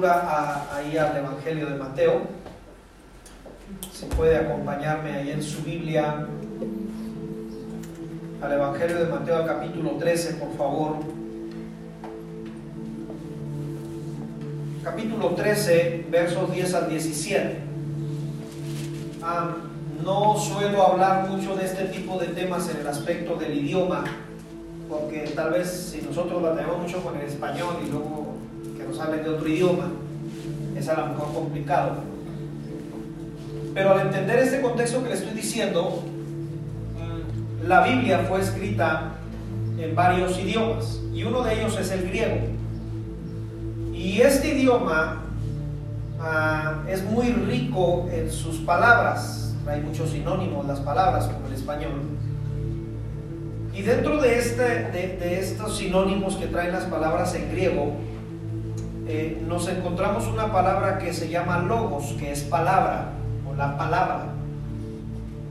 escritura ahí al Evangelio de Mateo. Si puede acompañarme ahí en su Biblia al Evangelio de Mateo al capítulo 13, por favor. Capítulo 13, versos 10 al 17. no suelo hablar mucho de este tipo de temas en el aspecto del idioma, porque tal vez si nosotros batallamos mucho con el español y luego nos de otro idioma, es a lo mejor complicado. Pero al entender este contexto que le estoy diciendo, mm, la Biblia fue escrita en varios idiomas y uno de ellos es el griego. Y este idioma ah, es muy rico en sus palabras, hay muchos sinónimos las palabras como el español. Y dentro de, este, de, estos sinónimos que traen las palabras en griego, eh, nos encontramos una palabra que se llama logos, que es palabra, o la palabra.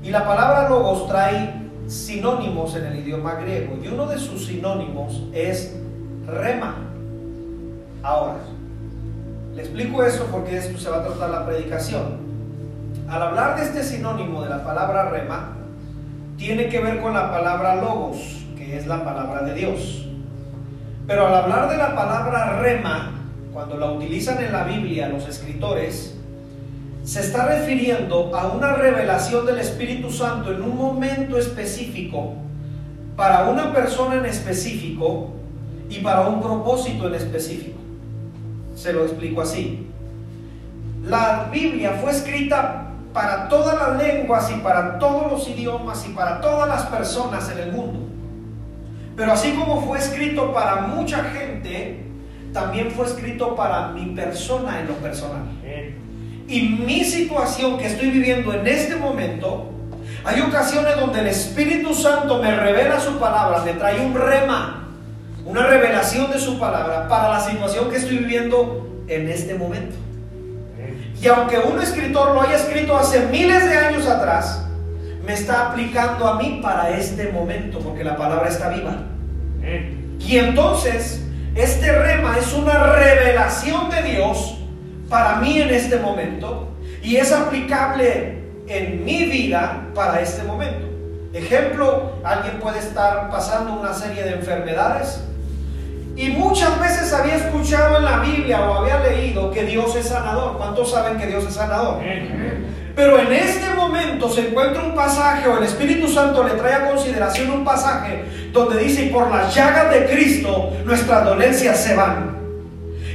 Y la palabra logos trae sinónimos en el idioma griego, y uno de sus sinónimos es rema. Ahora, le explico eso porque se va a tratar la predicación. Al hablar de este sinónimo de la palabra rema, tiene que ver con la palabra logos, que es la palabra de Dios. Pero al hablar de la palabra rema, cuando la utilizan en la Biblia los escritores, se está refiriendo a una revelación del Espíritu Santo en un momento específico, para una persona en específico y para un propósito en específico. Se lo explico así. La Biblia fue escrita para todas las lenguas y para todos los idiomas y para todas las personas en el mundo. Pero así como fue escrito para mucha gente, también fue escrito para mi persona en lo personal. Y mi situación que estoy viviendo en este momento, hay ocasiones donde el Espíritu Santo me revela su palabra, me trae un rema, una revelación de su palabra para la situación que estoy viviendo en este momento. Y aunque un escritor lo haya escrito hace miles de años atrás, me está aplicando a mí para este momento, porque la palabra está viva. Y entonces, este rema es una revelación de Dios para mí en este momento y es aplicable en mi vida para este momento. Ejemplo, alguien puede estar pasando una serie de enfermedades y muchas veces había escuchado en la Biblia o había leído que Dios es sanador. ¿Cuántos saben que Dios es sanador? Pero en este momento se encuentra un pasaje o el Espíritu Santo le trae a consideración un pasaje donde dice, y por las llagas de Cristo nuestras dolencias se van.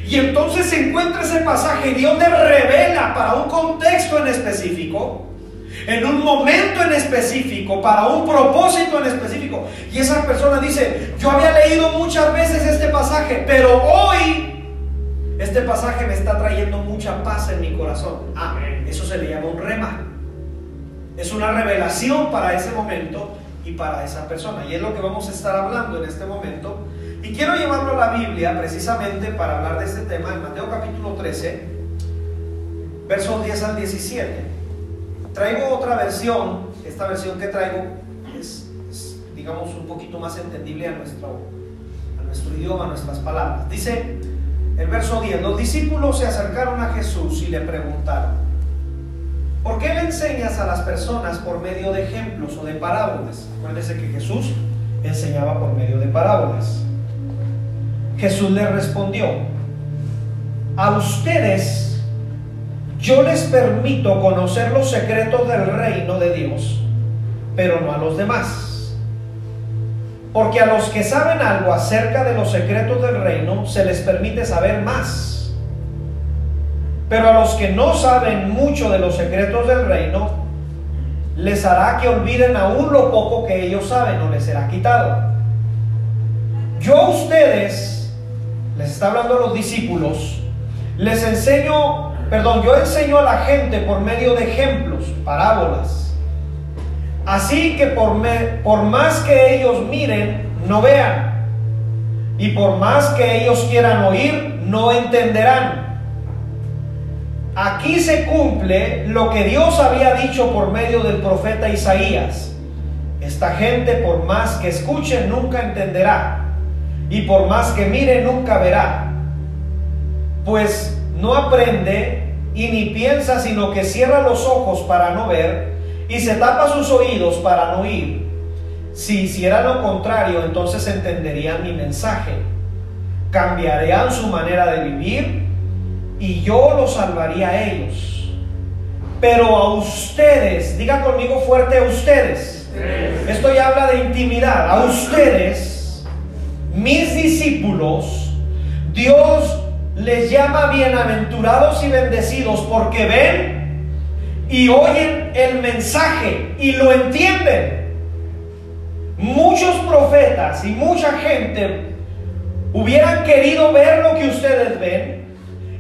Y entonces se encuentra ese pasaje y Dios le revela para un contexto en específico en un momento en específico, para un propósito en específico. Y esa persona dice, yo había leído muchas veces este pasaje, pero hoy este pasaje me está trayendo mucha paz en mi corazón. Ah, eso se le llama un rema. Es una revelación para ese momento y para esa persona. Y es lo que vamos a estar hablando en este momento. Y quiero llevarlo a la Biblia precisamente para hablar de este tema en Mateo capítulo 13, versos 10 al 17. Traigo otra versión, esta versión que traigo es, digamos, un poquito más entendible a nuestro, a nuestro idioma, a nuestras palabras. Dice el verso 10, los discípulos se acercaron a Jesús y le preguntaron, ¿por qué le enseñas a las personas por medio de ejemplos o de parábolas? Acuérdense que Jesús enseñaba por medio de parábolas. Jesús le respondió, a ustedes yo les permito conocer los secretos del reino de Dios, pero no a los demás. Porque a los que saben algo acerca de los secretos del reino, se les permite saber más. Pero a los que no saben mucho de los secretos del reino, les hará que olviden aún lo poco que ellos saben o les será quitado. Yo a ustedes, les está hablando a los discípulos, les enseño perdón, yo enseño a la gente por medio de ejemplos, parábolas. Así que por, por más que ellos miren, no vean. Y por más que ellos quieran oír, no entenderán. Aquí se cumple lo que Dios había dicho por medio del profeta Isaías. Esta gente por más que escuche nunca entenderá. Y por más que mire nunca verá. Pues no aprende y ni piensa, sino que cierra los ojos para no ver y se tapa sus oídos para no oír. Si hiciera lo contrario, entonces entenderían mi mensaje. Cambiarían su manera de vivir y yo los salvaría a ellos. Pero a ustedes, diga conmigo fuerte a ustedes. Esto ya habla de intimidad. A ustedes, mis discípulos, Dios les llama bienaventurados y bendecidos porque ven y oyen el mensaje y lo entienden. Muchos profetas y mucha gente hubieran querido ver lo que ustedes ven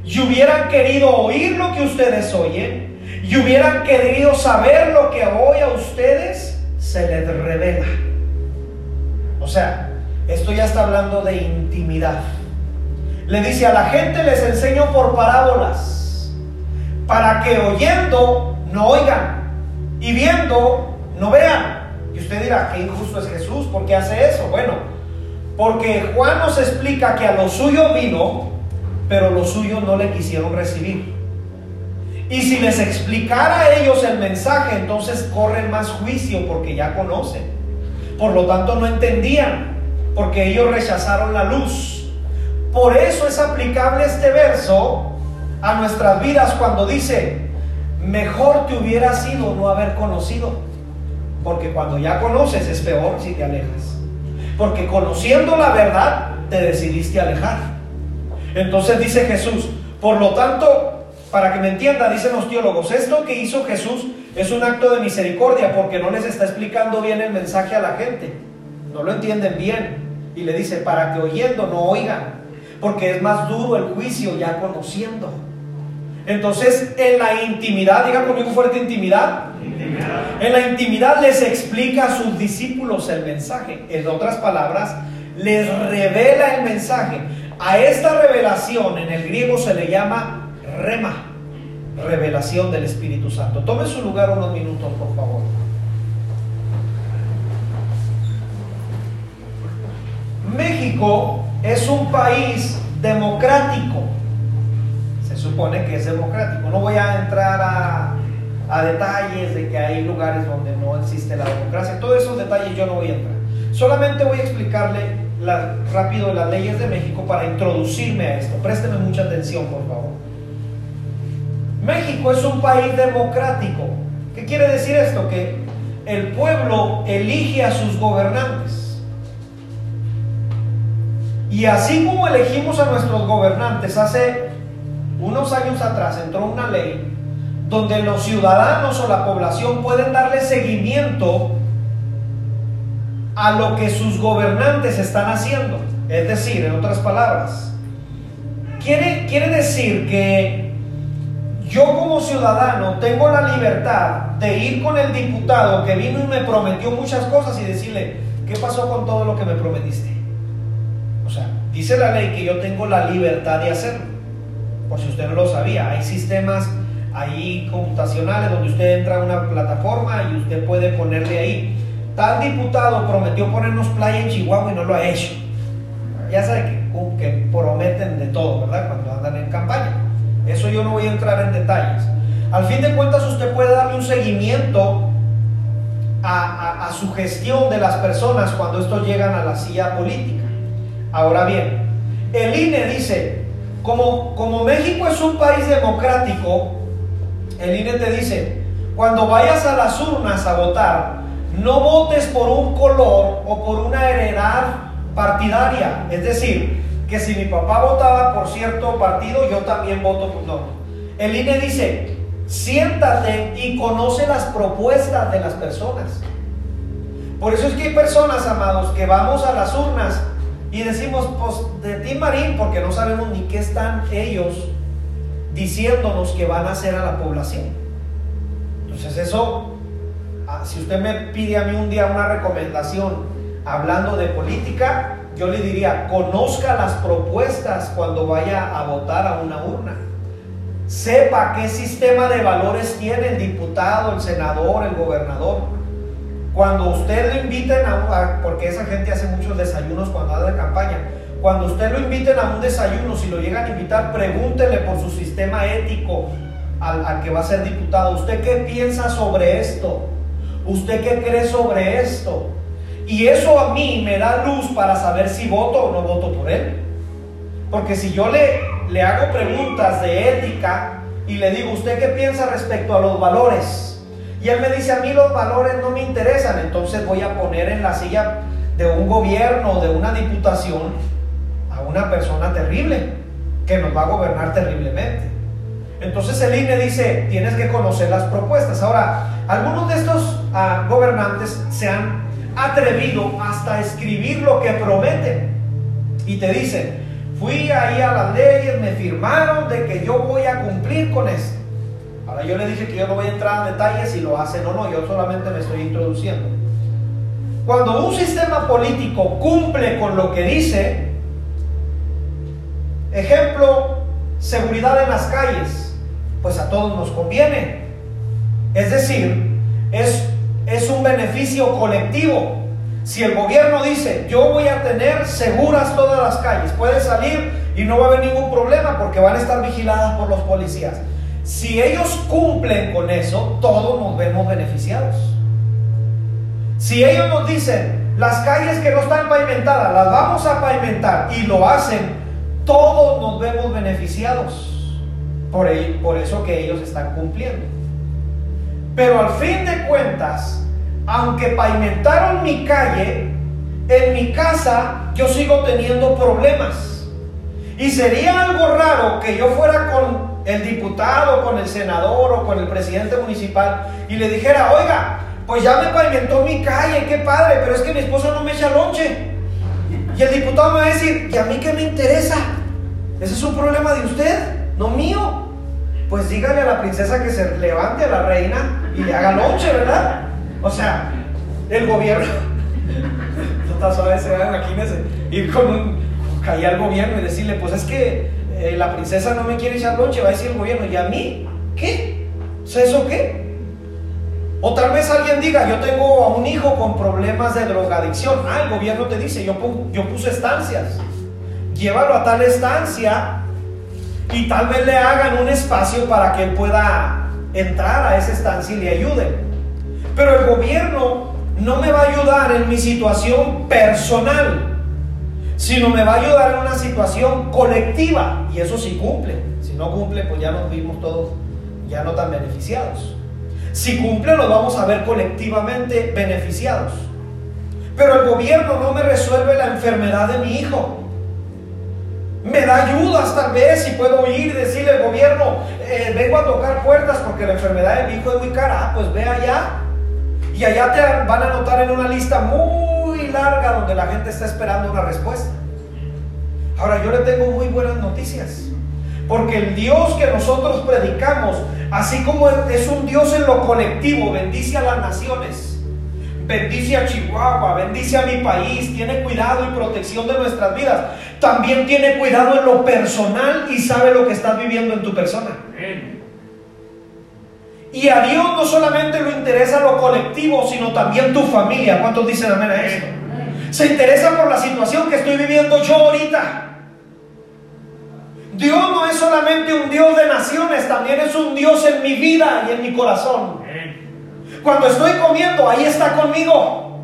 y hubieran querido oír lo que ustedes oyen y hubieran querido saber lo que hoy a ustedes se les revela. O sea, esto ya está hablando de intimidad. Le dice a la gente les enseño por parábolas, para que oyendo no oigan y viendo no vean. Y usted dirá, qué injusto es Jesús, ¿por qué hace eso? Bueno, porque Juan nos explica que a lo suyo vino, pero los suyos no le quisieron recibir. Y si les explicara a ellos el mensaje, entonces corren más juicio porque ya conocen. Por lo tanto, no entendían, porque ellos rechazaron la luz. Por eso es aplicable este verso a nuestras vidas cuando dice, mejor te hubiera sido no haber conocido. Porque cuando ya conoces es peor si te alejas. Porque conociendo la verdad te decidiste alejar. Entonces dice Jesús, por lo tanto, para que me entienda, dicen los teólogos, esto que hizo Jesús es un acto de misericordia porque no les está explicando bien el mensaje a la gente. No lo entienden bien. Y le dice, para que oyendo no oigan porque es más duro el juicio ya conociendo. Entonces, en la intimidad, diga conmigo fuerte intimidad. En la intimidad les explica a sus discípulos el mensaje. En otras palabras, les revela el mensaje. A esta revelación en el griego se le llama rema, revelación del Espíritu Santo. Tome su lugar unos minutos, por favor. México es un país democrático. Supone que es democrático. No voy a entrar a, detalles de que hay lugares donde no existe la democracia. Todos esos detalles yo no voy a entrar. Solamente voy a explicarle rápido las leyes de México para introducirme a esto. Présteme mucha atención, por favor. México es un país democrático. ¿Qué quiere decir esto? Que el pueblo elige a sus gobernantes. Y así como elegimos a nuestros gobernantes hace unos años atrás, entró una ley donde los ciudadanos o la población pueden darle seguimiento a lo que sus gobernantes están haciendo. Es decir, en otras palabras, quiere, quiere decir que yo como ciudadano tengo la libertad de ir con el diputado que vino y me prometió muchas cosas y decirle, ¿qué pasó con todo lo que me prometiste? O sea, dice la ley que yo tengo la libertad de hacerlo. Por si usted no lo sabía, hay sistemas ahí computacionales donde usted entra a una plataforma y usted puede ponerle ahí. Tal diputado prometió ponernos playa en Chihuahua y no lo ha hecho. Ya sabe que, que prometen de todo, ¿verdad? Cuando andan en campaña. Eso yo no voy a entrar en detalles. Al fin de cuentas usted puede darle un seguimiento a, a su gestión de las personas cuando estos llegan a la silla política. Ahora bien, el INE dice, como, México es un país democrático, el INE te dice, cuando vayas a las urnas a votar, no votes por un color o por una heredad partidaria. Es decir, que si mi papá votaba por cierto partido, yo también voto por no. El INE dice, siéntate y conoce las propuestas de las personas. Por eso es que hay personas, amados, que vamos a las urnas y decimos, pues de ti Marín, porque no sabemos ni qué están ellos diciéndonos que van a hacer a la población. Entonces eso, ah, si usted me pide a mí un día una recomendación hablando de política, yo le diría, conozca las propuestas cuando vaya a votar a una urna. Sepa qué sistema de valores tiene el diputado, el senador, el gobernador cuando usted lo inviten a, porque esa gente hace muchos desayunos cuando anda campaña, cuando usted lo inviten a un desayuno, si lo llegan a invitar, pregúntele por su sistema ético al, al que va a ser diputado. ¿Usted qué piensa sobre esto? ¿Usted qué cree sobre esto? Y eso a mí me da luz para saber si voto o no voto por él. Porque si yo le, le hago preguntas de ética y le digo, ¿usted qué piensa respecto a los valores? Y él me dice, a mí los valores no me interesan, entonces voy a poner en la silla de un gobierno, de una diputación, a una persona terrible, que nos va a gobernar terriblemente. Entonces el INE dice, tienes que conocer las propuestas. Ahora, algunos de estos uh, gobernantes se han atrevido hasta escribir lo que prometen. Y te dicen, fui ahí a las leyes, me firmaron de que yo voy a cumplir con esto. Ahora yo le dije que yo no voy a entrar en detalles si lo hacen o no, yo solamente me estoy introduciendo. Cuando un sistema político cumple con lo que dice, ejemplo, seguridad en las calles, pues a todos nos conviene. Es decir, es, es un beneficio colectivo. Si el gobierno dice, yo voy a tener seguras todas las calles, puede salir y no va a haber ningún problema porque van a estar vigiladas por los policías. Si ellos cumplen con eso, todos nos vemos beneficiados. Si ellos nos dicen, las calles que no están pavimentadas, las vamos a pavimentar y lo hacen, todos nos vemos beneficiados. Por, por eso que ellos están cumpliendo. Pero al fin de cuentas, aunque pavimentaron mi calle, en mi casa yo sigo teniendo problemas. Y sería algo raro que yo fuera con el diputado, con el senador o con el presidente municipal y le dijera, oiga, pues ya me pavimentó mi calle, qué padre, pero es que mi esposa no me echa lonche. Y el diputado me va a decir, ¿y a mí qué me interesa? Ese es un problema de usted, no mío. Pues dígale a la princesa que se levante a la reina y le haga lonche, ¿verdad? O sea, el gobierno. está suave, se imagínese. Ir con un. caer al gobierno y decirle, pues es que eh, la princesa no me quiere echar lonche, va a decir el gobierno, ¿y a mí? ¿Qué? ¿Eso qué? O tal vez alguien diga, yo tengo a un hijo con problemas de drogadicción. Ah, el gobierno te dice, yo, yo puse estancias. Llévalo a tal estancia y tal vez le hagan un espacio para que él pueda entrar a esa estancia y le ayuden. Pero el gobierno no me va a ayudar en mi situación personal, sino me va a ayudar en una situación colectiva. Y eso sí cumple. Si no cumple, pues ya nos vimos todos ya no tan beneficiados. Si cumple, nos vamos a ver colectivamente beneficiados. Pero el gobierno no me resuelve la enfermedad de mi hijo. Me da ayudas tal vez y puedo ir y decirle al gobierno, eh, vengo a tocar puertas porque la enfermedad de mi hijo es muy cara. Ah, pues ve allá. Y allá te van a anotar en una lista muy donde la gente está esperando una respuesta. Ahora yo le tengo muy buenas noticias. Porque el Dios que nosotros predicamos, así como es un Dios en lo colectivo, bendice a las naciones bendice a Chihuahua, bendice a mi país, tiene cuidado y protección de nuestras vidas. También tiene cuidado en lo personal y sabe lo que estás viviendo en tu persona. Y a Dios no solamente le interesa lo colectivo, sino también tu familia. ¿Cuántos dicen amén a esto? Se interesa por la situación que estoy viviendo yo ahorita. Dios no es solamente un Dios de naciones, también es un Dios en mi vida y en mi corazón. Cuando estoy comiendo, ahí está conmigo.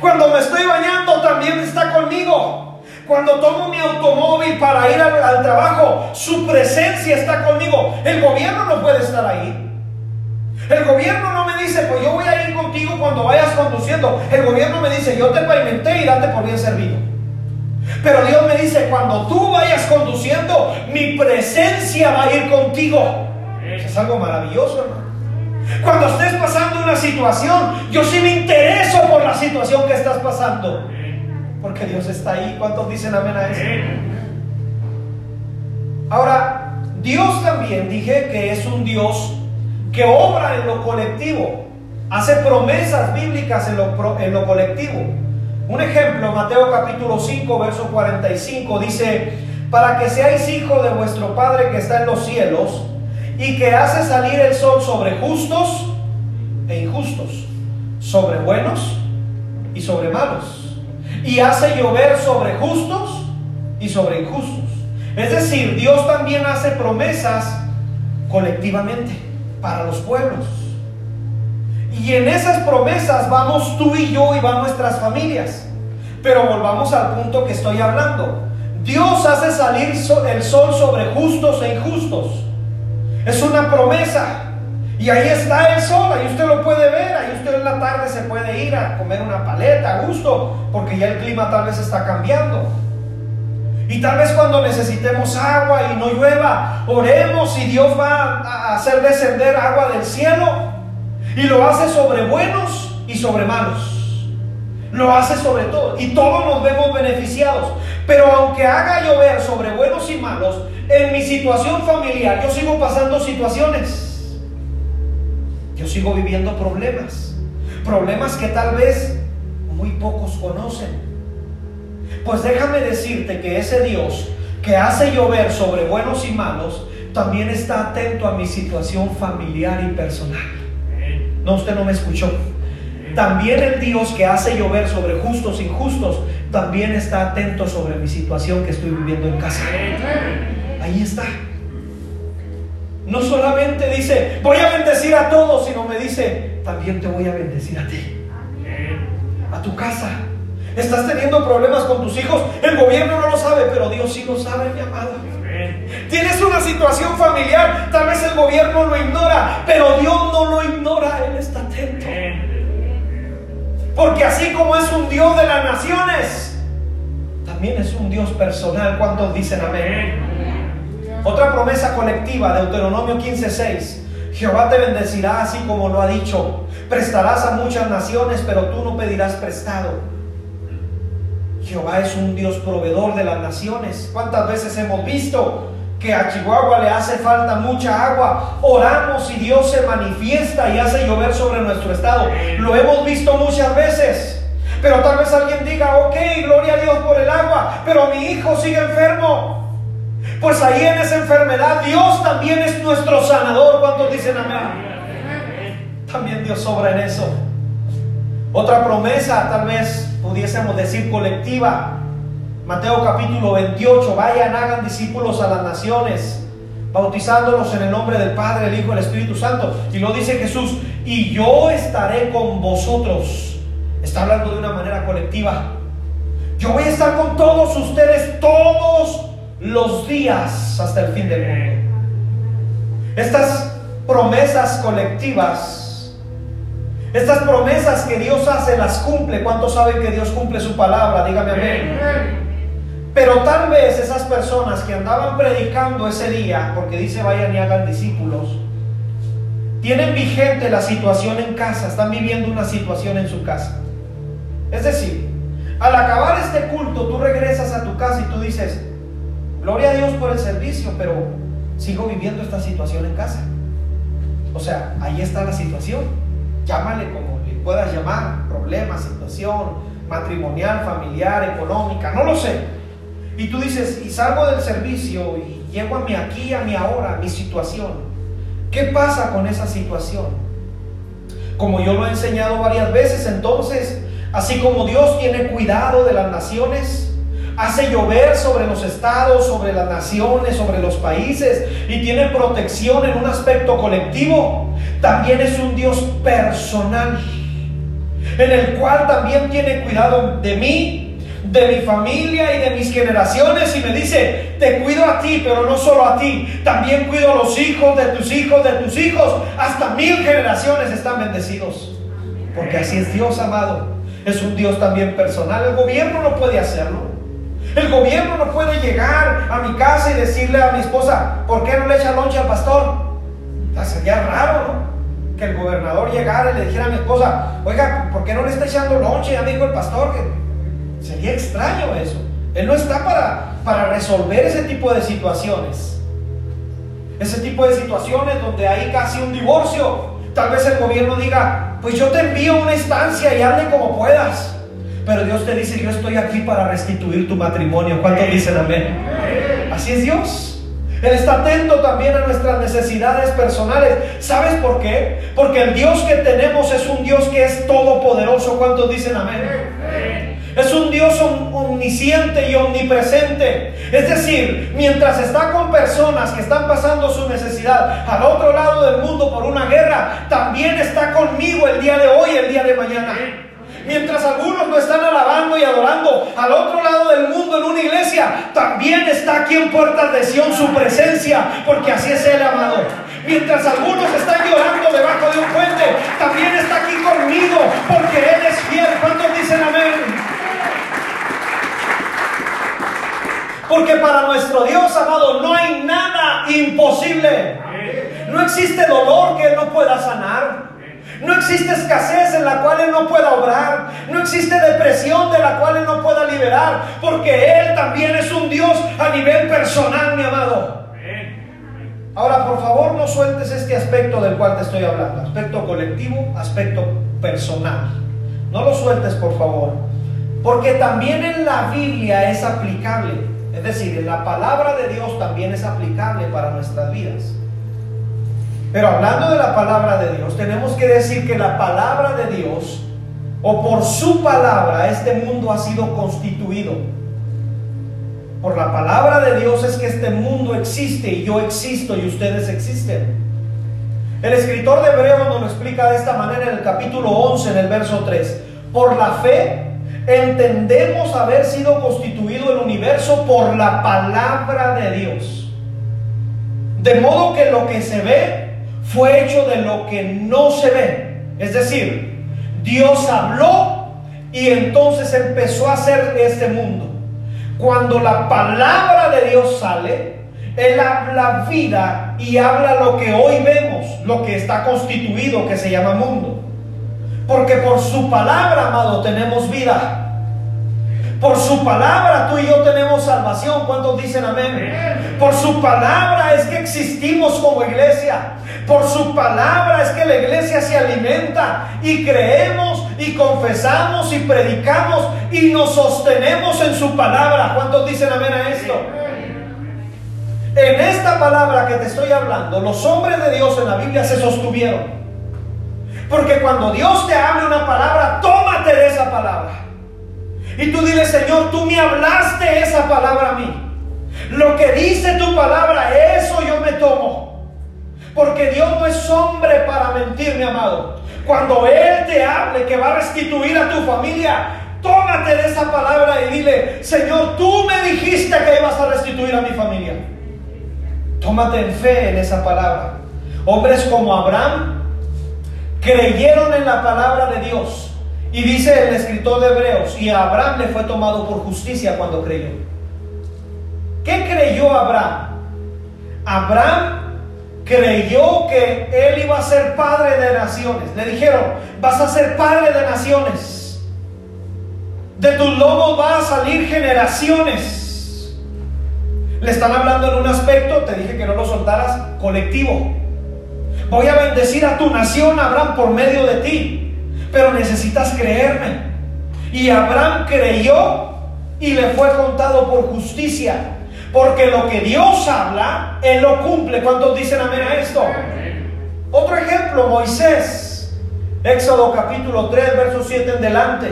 Cuando me estoy bañando, también está conmigo. Cuando tomo mi automóvil para ir al, trabajo, su presencia está conmigo. El gobierno no puede estar ahí. El gobierno no me dice, pues yo voy a ir contigo cuando vayas conduciendo. El gobierno me dice, yo te pavimenté y date por bien servido. Pero Dios me dice, cuando tú vayas conduciendo, mi presencia va a ir contigo. Eso es algo maravilloso, hermano. Cuando estés pasando una situación, yo sí me intereso por la situación que estás pasando. Porque Dios está ahí. ¿Cuántos dicen amén a eso? Ahora, Dios también dije que es un Dios que obra en lo colectivo. Hace promesas bíblicas en lo, en lo colectivo. Un ejemplo, Mateo capítulo 5, verso 45 dice, para que seáis hijos de vuestro Padre que está en los cielos, y que hace salir el sol sobre justos e injustos, sobre buenos y sobre malos, y hace llover sobre justos y sobre injustos. Es decir, Dios también hace promesas colectivamente para los pueblos. Y en esas promesas vamos tú y yo y van nuestras familias. Pero volvamos al punto que estoy hablando. Dios hace salir el sol sobre justos e injustos. Es una promesa. Y ahí está el sol, ahí usted lo puede ver, ahí usted en la tarde se puede ir a comer una paleta a gusto, porque ya el clima tal vez está cambiando. Y tal vez cuando necesitemos agua y no llueva, oremos y Dios va a hacer descender agua del cielo. Y lo hace sobre buenos y sobre malos. Lo hace sobre todo. Y todos nos vemos beneficiados. Pero aunque haga llover sobre buenos y malos, en mi situación familiar yo sigo pasando situaciones. Yo sigo viviendo problemas. Problemas que tal vez muy pocos conocen. Pues déjame decirte que ese Dios que hace llover sobre buenos y malos, también está atento a mi situación familiar y personal. No, usted no me escuchó. También el Dios que hace llover sobre justos e injustos, también está atento sobre mi situación que estoy viviendo en casa. Ahí está. No solamente dice, voy a bendecir a todos, sino me dice, también te voy a bendecir a ti. A tu casa. Estás teniendo problemas con tus hijos. El gobierno no lo sabe, pero Dios sí lo sabe, mi amado. Tienes una situación familiar, tal vez el gobierno lo ignora, pero Dios no lo ignora, Él está atento. Porque así como es un Dios de las naciones, también es un Dios personal. ¿Cuántos dicen amén? Otra promesa colectiva, Deuteronomio 15:6. Jehová te bendecirá así como lo ha dicho. Prestarás a muchas naciones, pero tú no pedirás prestado. Jehová es un Dios proveedor de las naciones. ¿Cuántas veces hemos visto que a Chihuahua le hace falta mucha agua? Oramos y Dios se manifiesta y hace llover sobre nuestro estado. Lo hemos visto muchas veces. Pero tal vez alguien diga, ok, gloria a Dios por el agua, pero mi hijo sigue enfermo. Pues ahí en esa enfermedad Dios también es nuestro sanador. ¿Cuántos dicen amén? También Dios sobra en eso. Otra promesa, tal vez pudiésemos decir colectiva. Mateo capítulo 28, vayan, hagan discípulos a las naciones, bautizándolos en el nombre del Padre, el Hijo y el Espíritu Santo. Y lo dice Jesús, y yo estaré con vosotros. Está hablando de una manera colectiva. Yo voy a estar con todos ustedes todos los días hasta el fin del mundo. Estas promesas colectivas estas promesas que Dios hace las cumple. ¿Cuántos saben que Dios cumple su palabra? Dígame amén. Pero tal vez esas personas que andaban predicando ese día, porque dice vayan y hagan discípulos, tienen vigente la situación en casa, están viviendo una situación en su casa. Es decir, al acabar este culto, tú regresas a tu casa y tú dices, gloria a Dios por el servicio, pero sigo viviendo esta situación en casa. O sea, ahí está la situación llámale como le puedas llamar, problema, situación matrimonial, familiar, económica, no lo sé. Y tú dices, y salgo del servicio y llego a mi aquí, a mi ahora, a mi situación. ¿Qué pasa con esa situación? Como yo lo he enseñado varias veces, entonces, así como Dios tiene cuidado de las naciones, hace llover sobre los estados, sobre las naciones, sobre los países y tiene protección en un aspecto colectivo. También es un Dios personal, en el cual también tiene cuidado de mí, de mi familia y de mis generaciones y me dice, te cuido a ti, pero no solo a ti, también cuido a los hijos de tus hijos, de tus hijos, hasta mil generaciones están bendecidos. Porque así es Dios, amado. Es un Dios también personal. El gobierno no puede hacerlo. El gobierno no puede llegar a mi casa y decirle a mi esposa, ¿por qué no le echa lonche al pastor? sería raro, ¿no? Que el gobernador llegara y le dijera a mi esposa, oiga, ¿por qué no le está echando lonche? Ya me dijo el pastor que sería extraño eso. Él no está para, para resolver ese tipo de situaciones. Ese tipo de situaciones donde hay casi un divorcio. Tal vez el gobierno diga, pues yo te envío una instancia y hable como puedas. Pero Dios te dice, yo estoy aquí para restituir tu matrimonio. ¿Cuántos dicen amén? Así es Dios. Él está atento también a nuestras necesidades personales. ¿Sabes por qué? Porque el Dios que tenemos es un Dios que es todopoderoso. ¿Cuántos dicen amén? Es un Dios omnisciente y omnipresente. Es decir, mientras está con personas que están pasando su necesidad al otro lado del mundo por una guerra, también está conmigo el día de hoy, el día de mañana. Mientras algunos lo están alabando y adorando al otro lado del mundo en una iglesia, también está aquí en Puertas de Sion su presencia, porque así es el amado. Mientras algunos están llorando debajo de un puente, también está aquí conmigo, porque Él es fiel. ¿Cuántos dicen amén? Porque para nuestro Dios, amado, no hay nada imposible. No existe dolor que Él no pueda sanar. No existe escasez en la cual Él no pueda obrar. No existe depresión de la cual Él no pueda liberar. Porque Él también es un Dios a nivel personal, mi amado. Ahora, por favor, no sueltes este aspecto del cual te estoy hablando. Aspecto colectivo, aspecto personal. No lo sueltes, por favor. Porque también en la Biblia es aplicable. Es decir, en la palabra de Dios también es aplicable para nuestras vidas. Pero hablando de la palabra de Dios, tenemos que decir que la palabra de Dios, o por su palabra, este mundo ha sido constituido. Por la palabra de Dios es que este mundo existe y yo existo y ustedes existen. El escritor de Hebreos nos lo explica de esta manera en el capítulo 11, en el verso 3. Por la fe entendemos haber sido constituido el universo por la palabra de Dios. De modo que lo que se ve fue hecho de lo que no se ve. Es decir, Dios habló y entonces empezó a hacer este mundo. Cuando la palabra de Dios sale, Él habla vida y habla lo que hoy vemos, lo que está constituido, que se llama mundo. Porque por su palabra, amado, tenemos vida. Por su palabra tú y yo tenemos salvación. ¿Cuántos dicen amén? Por su palabra es que existimos como iglesia. Por su palabra es que la iglesia se alimenta y creemos y confesamos y predicamos y nos sostenemos en su palabra. ¿Cuántos dicen amén a esto? En esta palabra que te estoy hablando, los hombres de Dios en la Biblia se sostuvieron. Porque cuando Dios te hable una palabra, tómate de esa palabra. Y tú dile, Señor, tú me hablaste esa palabra a mí. Lo que dice tu palabra, eso yo me tomo. Porque Dios no es hombre para mentir, mi amado. Cuando Él te hable que va a restituir a tu familia, tómate de esa palabra y dile, Señor, tú me dijiste que ibas a restituir a mi familia. Tómate en fe en esa palabra. Hombres como Abraham creyeron en la palabra de Dios. Y dice el escritor de Hebreos, y a Abraham le fue tomado por justicia cuando creyó. ¿Qué creyó Abraham? Abraham creyó que él iba a ser padre de naciones. Le dijeron, vas a ser padre de naciones. De tus lomos va a salir generaciones. Le están hablando en un aspecto, te dije que no lo soltaras, colectivo. Voy a bendecir a tu nación, Abraham, por medio de ti. Pero necesitas creerme. Y Abraham creyó y le fue contado por justicia. Porque lo que Dios habla, Él lo cumple. ¿Cuántos dicen amén a esto? Otro ejemplo, Moisés. Éxodo capítulo 3, verso 7 en delante.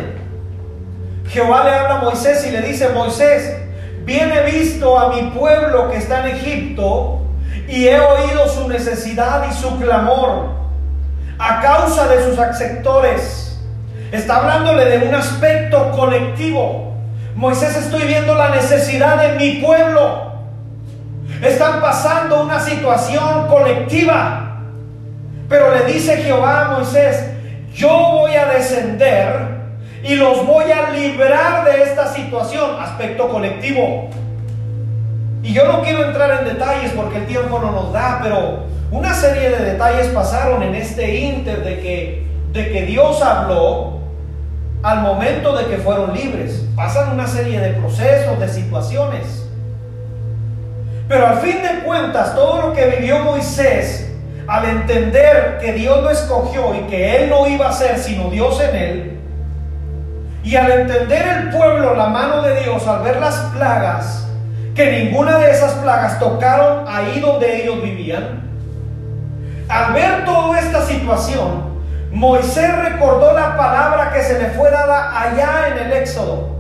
Jehová le habla a Moisés y le dice, Moisés, bien he visto a mi pueblo que está en Egipto y he oído su necesidad y su clamor a causa de sus sectores. Está hablándole de un aspecto colectivo. Moisés, estoy viendo la necesidad de mi pueblo. Están pasando una situación colectiva. Pero le dice Jehová a Moisés, yo voy a descender y los voy a librar de esta situación, aspecto colectivo. Y yo no quiero entrar en detalles porque el tiempo no nos da, pero una serie de detalles pasaron en este inter de que, de que Dios habló al momento de que fueron libres. Pasan una serie de procesos, de situaciones. Pero al fin de cuentas, todo lo que vivió Moisés, al entender que Dios lo escogió y que él no iba a ser sino Dios en él, y al entender el pueblo la mano de Dios, al ver las plagas, que ninguna de esas plagas tocaron ahí donde ellos vivían, al ver toda esta situación, Moisés recordó la palabra que se le fue dada allá en el Éxodo.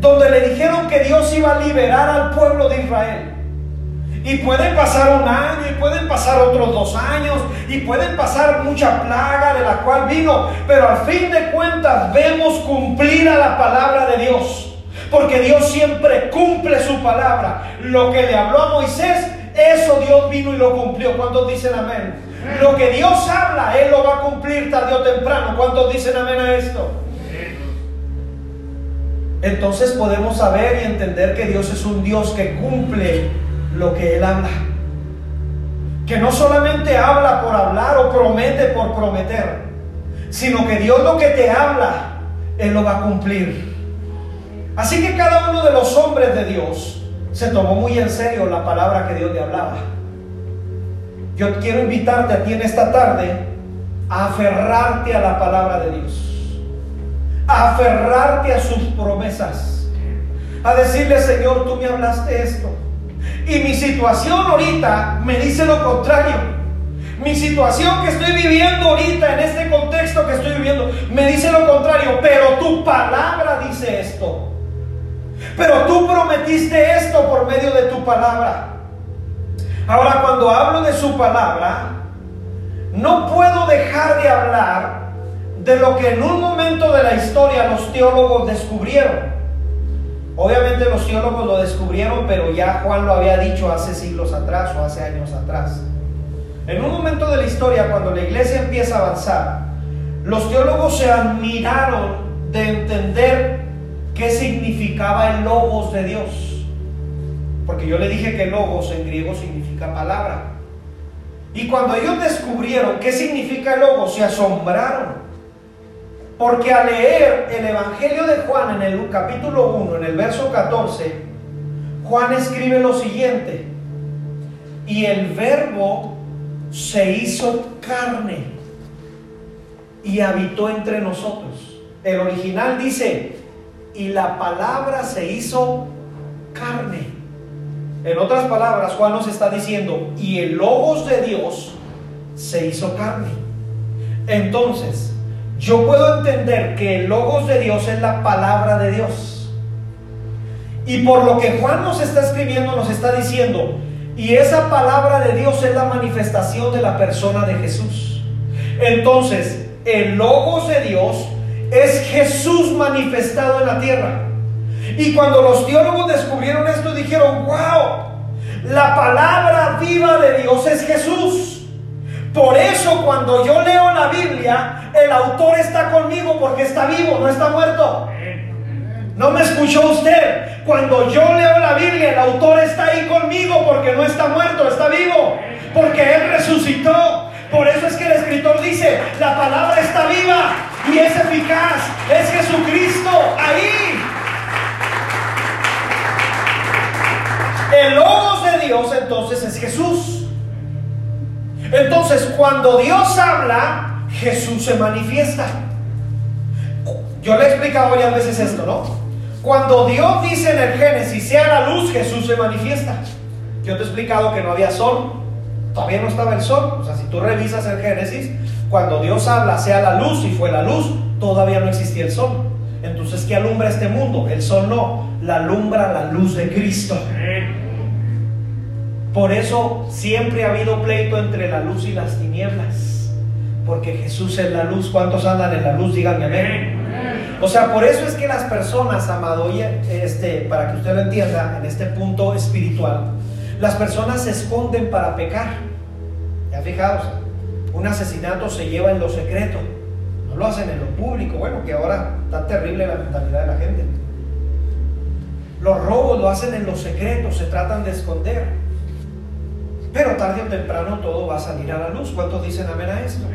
donde le dijeron que Dios iba a liberar al pueblo de Israel. Y pueden pasar un año, y pueden pasar otros dos años, y pueden pasar mucha plaga de la cual vino, pero al fin de cuentas vemos cumplir a la palabra de Dios. Porque Dios siempre cumple su palabra. Lo que le habló a Moisés, eso Dios vino y lo cumplió. ¿Cuántos dicen amén? Lo que Dios habla, Él lo va a cumplir tarde o temprano. ¿Cuántos dicen amén a esto? Entonces podemos saber y entender que Dios es un Dios que cumple lo que Él habla. Que no solamente habla por hablar o promete por prometer, sino que Dios lo que te habla, Él lo va a cumplir. Así que cada uno de los hombres de Dios se tomó muy en serio la palabra que Dios le hablaba. Yo quiero invitarte a ti en esta tarde a aferrarte a la palabra de Dios, a aferrarte a sus promesas, a decirle, Señor, tú me hablaste esto. Y mi situación ahorita me dice lo contrario. Mi situación que estoy viviendo ahorita, en este contexto que estoy viviendo, me dice lo contrario. Pero tu palabra dice esto. Pero tú prometiste esto por medio de tu palabra. Ahora, cuando hablo de su palabra, no puedo dejar de hablar de lo que en un momento de la historia los teólogos descubrieron. Obviamente los teólogos lo descubrieron, pero ya Juan lo había dicho hace siglos atrás o hace años atrás. En un momento de la historia, cuando la iglesia empieza a avanzar, los teólogos se admiraron de entender qué significaba el logos de Dios. Porque yo le dije que logos en griego significa palabra. Y cuando ellos descubrieron qué significa logos, se asombraron. Porque al leer el Evangelio de Juan en el capítulo 1, en el verso 14, Juan escribe lo siguiente. Y el verbo se hizo carne y habitó entre nosotros. El original dice, y la palabra se hizo carne en otras palabras, Juan nos está diciendo, y el logos de Dios se hizo carne. Entonces, yo puedo entender que el logos de Dios es la palabra de Dios. Y por lo que Juan nos está escribiendo, nos está diciendo, y esa palabra de Dios es la manifestación de la persona de Jesús. Entonces, el logos de Dios es Jesús manifestado en la tierra. Y cuando los teólogos descubrieron esto, dijeron, wow, la palabra viva de Dios es Jesús. Por eso cuando yo leo la Biblia, el autor está conmigo porque está vivo, no está muerto. ¿No me escuchó usted? Cuando yo leo la Biblia, el autor está ahí conmigo porque no está muerto, está vivo. Porque Él resucitó. Por eso es que el escritor dice, la palabra está viva y es eficaz. Es Jesucristo ahí. El Logos de Dios entonces es Jesús. Entonces cuando Dios habla, Jesús se manifiesta. Yo le he explicado varias veces esto, ¿no? Cuando Dios dice en el Génesis, sea la luz, Jesús se manifiesta. Yo te he explicado que no había sol, todavía no estaba el sol. O sea, si tú revisas el Génesis, cuando Dios habla, sea la luz, y fue la luz, todavía no existía el sol. Entonces, ¿qué alumbra este mundo? El sol no, la alumbra la luz de Cristo. Por eso siempre ha habido pleito entre la luz y las tinieblas. Porque Jesús es la luz. ¿Cuántos andan en la luz? Díganme amén. O sea, por eso es que las personas, amado, este, para que usted lo entienda, en este punto espiritual, las personas se esconden para pecar. Ya fijaos, un asesinato se lleva en lo secreto, no lo hacen en lo público. Bueno, que ahora está terrible la mentalidad de la gente. Los robos lo hacen en lo secreto, se tratan de esconder. Pero tarde o temprano todo va a salir a la luz. ¿Cuántos dicen amén a esto?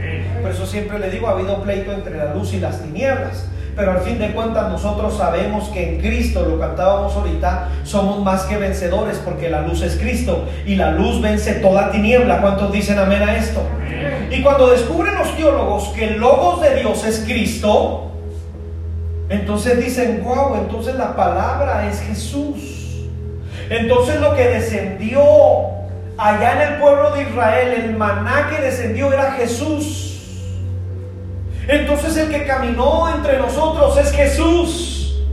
Por eso siempre le digo, ha habido pleito entre la luz y las tinieblas. Pero al fin de cuentas nosotros sabemos que en Cristo, lo cantábamos ahorita, somos más que vencedores porque la luz es Cristo y la luz vence toda tiniebla. ¿Cuántos dicen amén a esto? Y cuando descubren los teólogos que el logos de Dios es Cristo, entonces dicen, wow, entonces la palabra es Jesús. Entonces lo que descendió allá en el pueblo de Israel, el maná que descendió era Jesús. Entonces el que caminó entre nosotros es Jesús.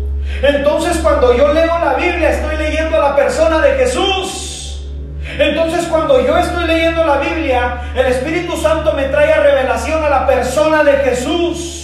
Entonces cuando yo leo la Biblia estoy leyendo a la persona de Jesús. Entonces cuando yo estoy leyendo la Biblia, el Espíritu Santo me trae a revelación a la persona de Jesús.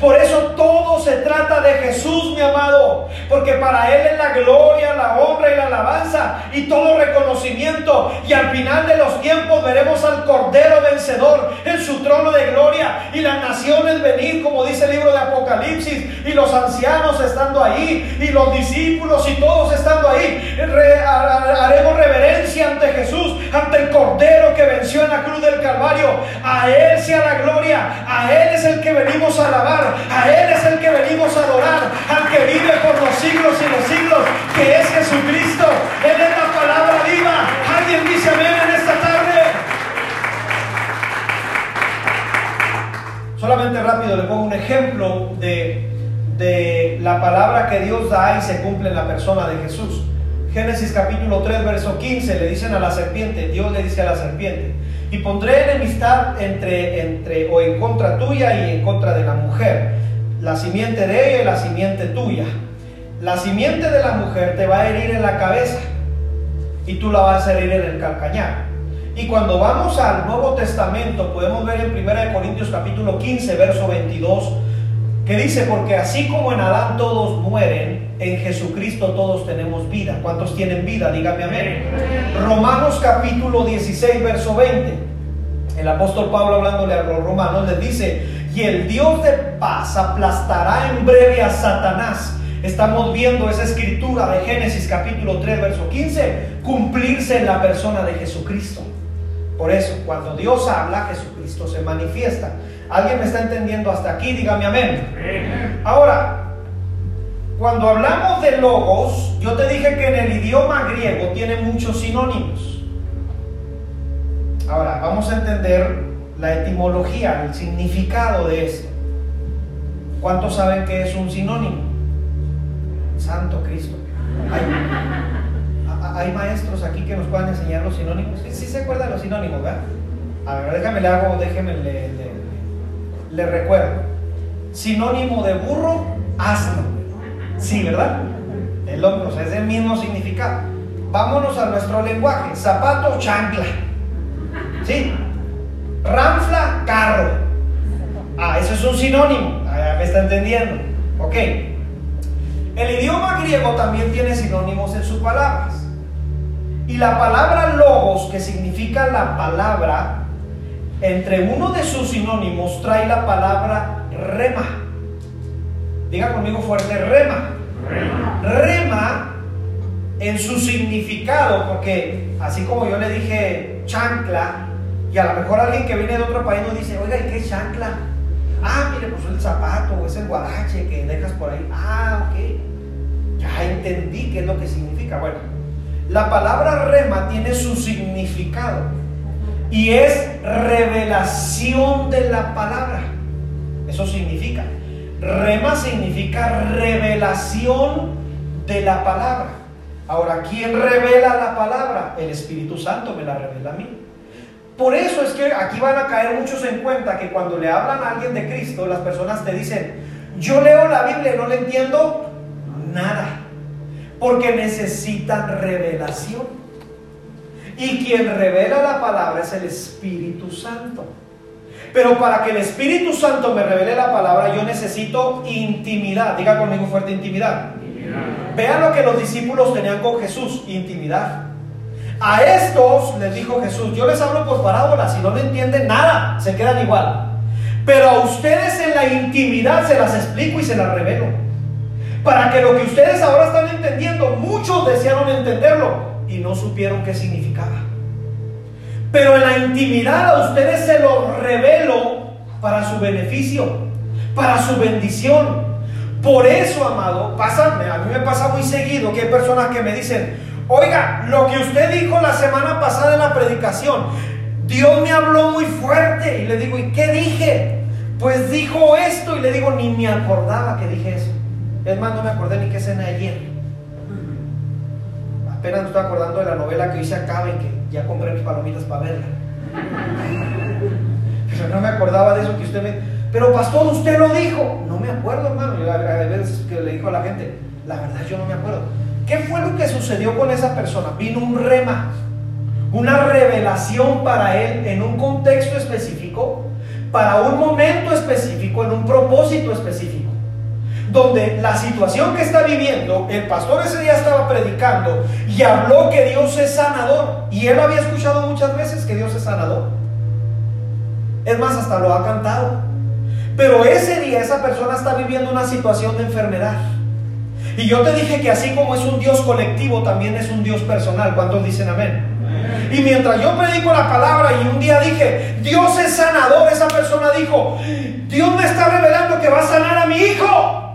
Por eso todo se trata de Jesús, mi amado. Porque para Él es la gloria, la honra y la alabanza y todo reconocimiento. Y al final de los tiempos veremos al Cordero vencedor en su trono de gloria y las naciones venir, como dice el libro de Apocalipsis, y los ancianos estando ahí, y los discípulos y todos estando ahí. haremos reverencia ante Jesús, ante el Cordero que venció en la cruz del Calvario. A Él sea la gloria, a Él es el que venimos a alabar. A Él es el que venimos a adorar, al que vive por los siglos y los siglos, que es Jesucristo. Él es la palabra viva. Alguien dice amén en esta tarde. Solamente rápido le pongo un ejemplo de, de la palabra que Dios da y se cumple en la persona de Jesús. Génesis capítulo 3, verso 15, le dicen a la serpiente, Dios le dice a la serpiente, y pondré enemistad entre, entre o en contra tuya y en contra de la mujer, la simiente de ella y la simiente tuya. La simiente de la mujer te va a herir en la cabeza y tú la vas a herir en el calcañar. Y cuando vamos al Nuevo Testamento podemos ver en 1 Corintios capítulo 15, verso 22, que dice, porque así como en Adán todos mueren, en Jesucristo todos tenemos vida. ¿Cuántos tienen vida? Dígame amén. Romanos capítulo 16, verso 20. El apóstol Pablo hablándole a los romanos les dice, y el Dios de paz aplastará en breve a Satanás. Estamos viendo esa escritura de Génesis capítulo 3, verso 15, cumplirse en la persona de Jesucristo. Por eso, cuando Dios habla, Jesucristo se manifiesta. ¿Alguien me está entendiendo hasta aquí? Dígame amén. Ahora, cuando hablamos de logos, yo te dije que en el idioma griego tiene muchos sinónimos. Ahora, vamos a entender la etimología, el significado de esto. ¿Cuántos saben que es un sinónimo? Santo Cristo. Hay, maestros aquí que nos puedan enseñar los sinónimos. Sí, se acuerdan los sinónimos, ¿verdad? A ver, déjame le hago, déjeme le, le recuerdo. Sinónimo de burro, asno. Sí, ¿verdad? El hombre, es el mismo significado. Vámonos a nuestro lenguaje. Zapato, chancla. ¿Sí? Ranfla, carro. Ah, eso es un sinónimo. Ah, me está entendiendo. Ok. El idioma griego también tiene sinónimos en sus palabras. Y la palabra logos, que significa la palabra, entre uno de sus sinónimos trae la palabra rema. Diga conmigo fuerte, rema. Rema. en su significado, porque así como yo le dije chancla, y a lo mejor alguien que viene de otro país nos dice, oiga, ¿y qué es chancla? Ah, mire, pues es el zapato o es el guarache que dejas por ahí. Ah, ok. Ya entendí qué es lo que significa. Bueno, la palabra rema tiene su significado y es revelación de la palabra. Eso significa. Rema significa revelación de la palabra. Ahora, ¿quién revela la palabra? El Espíritu Santo me la revela a mí. Por eso es que aquí van a caer muchos en cuenta que cuando le hablan a alguien de Cristo, las personas te dicen, yo leo la Biblia y no le entiendo nada, porque necesitan revelación. Y quien revela la palabra es el Espíritu Santo. Pero para que el Espíritu Santo me revele la palabra, yo necesito intimidad. Diga conmigo fuerte intimidad. Vean lo que los discípulos tenían con Jesús, intimidad. A estos les dijo Jesús, yo les hablo por parábolas, si no le entienden nada, se quedan igual. Pero a ustedes en la intimidad se las explico y se las revelo. Para que lo que ustedes ahora están entendiendo, muchos desearon entenderlo, y no supieron qué significaba. Pero en la intimidad a ustedes se lo revelo para su beneficio, para su bendición. Por eso, amado, pasa, a mí me pasa muy seguido que hay personas que me dicen, oiga, lo que usted dijo la semana pasada en la predicación, Dios me habló muy fuerte. Y le digo, ¿y qué dije? Pues dijo esto y le digo, ni me acordaba que dije eso. Es más, no me acordé ni qué cena ayer. Apenas me estoy acordando de la novela que hoy se acaba y que ya compré mis palomitas para verla. Pero no me acordaba de eso que usted me... Pero pastor, usted lo dijo. No me acuerdo, hermano. Yo a veces que le dijo a la gente, La verdad yo no me acuerdo. ¿Qué fue lo que sucedió con esa persona? Vino un rema, una revelación para él en un contexto específico, para un momento específico, en un propósito específico. Donde la situación que está viviendo, el pastor ese día estaba predicando y habló que Dios es sanador. Y él había escuchado muchas veces que Dios es sanador. Es más, hasta lo ha cantado. Pero ese día esa persona está viviendo una situación de enfermedad. Y yo te dije que así como es un Dios colectivo, también es un Dios personal. ¿Cuántos dicen amén? Y mientras yo predico la palabra y un día dije, Dios es sanador, esa persona dijo, Dios me está revelando que va a sanar a mi hijo.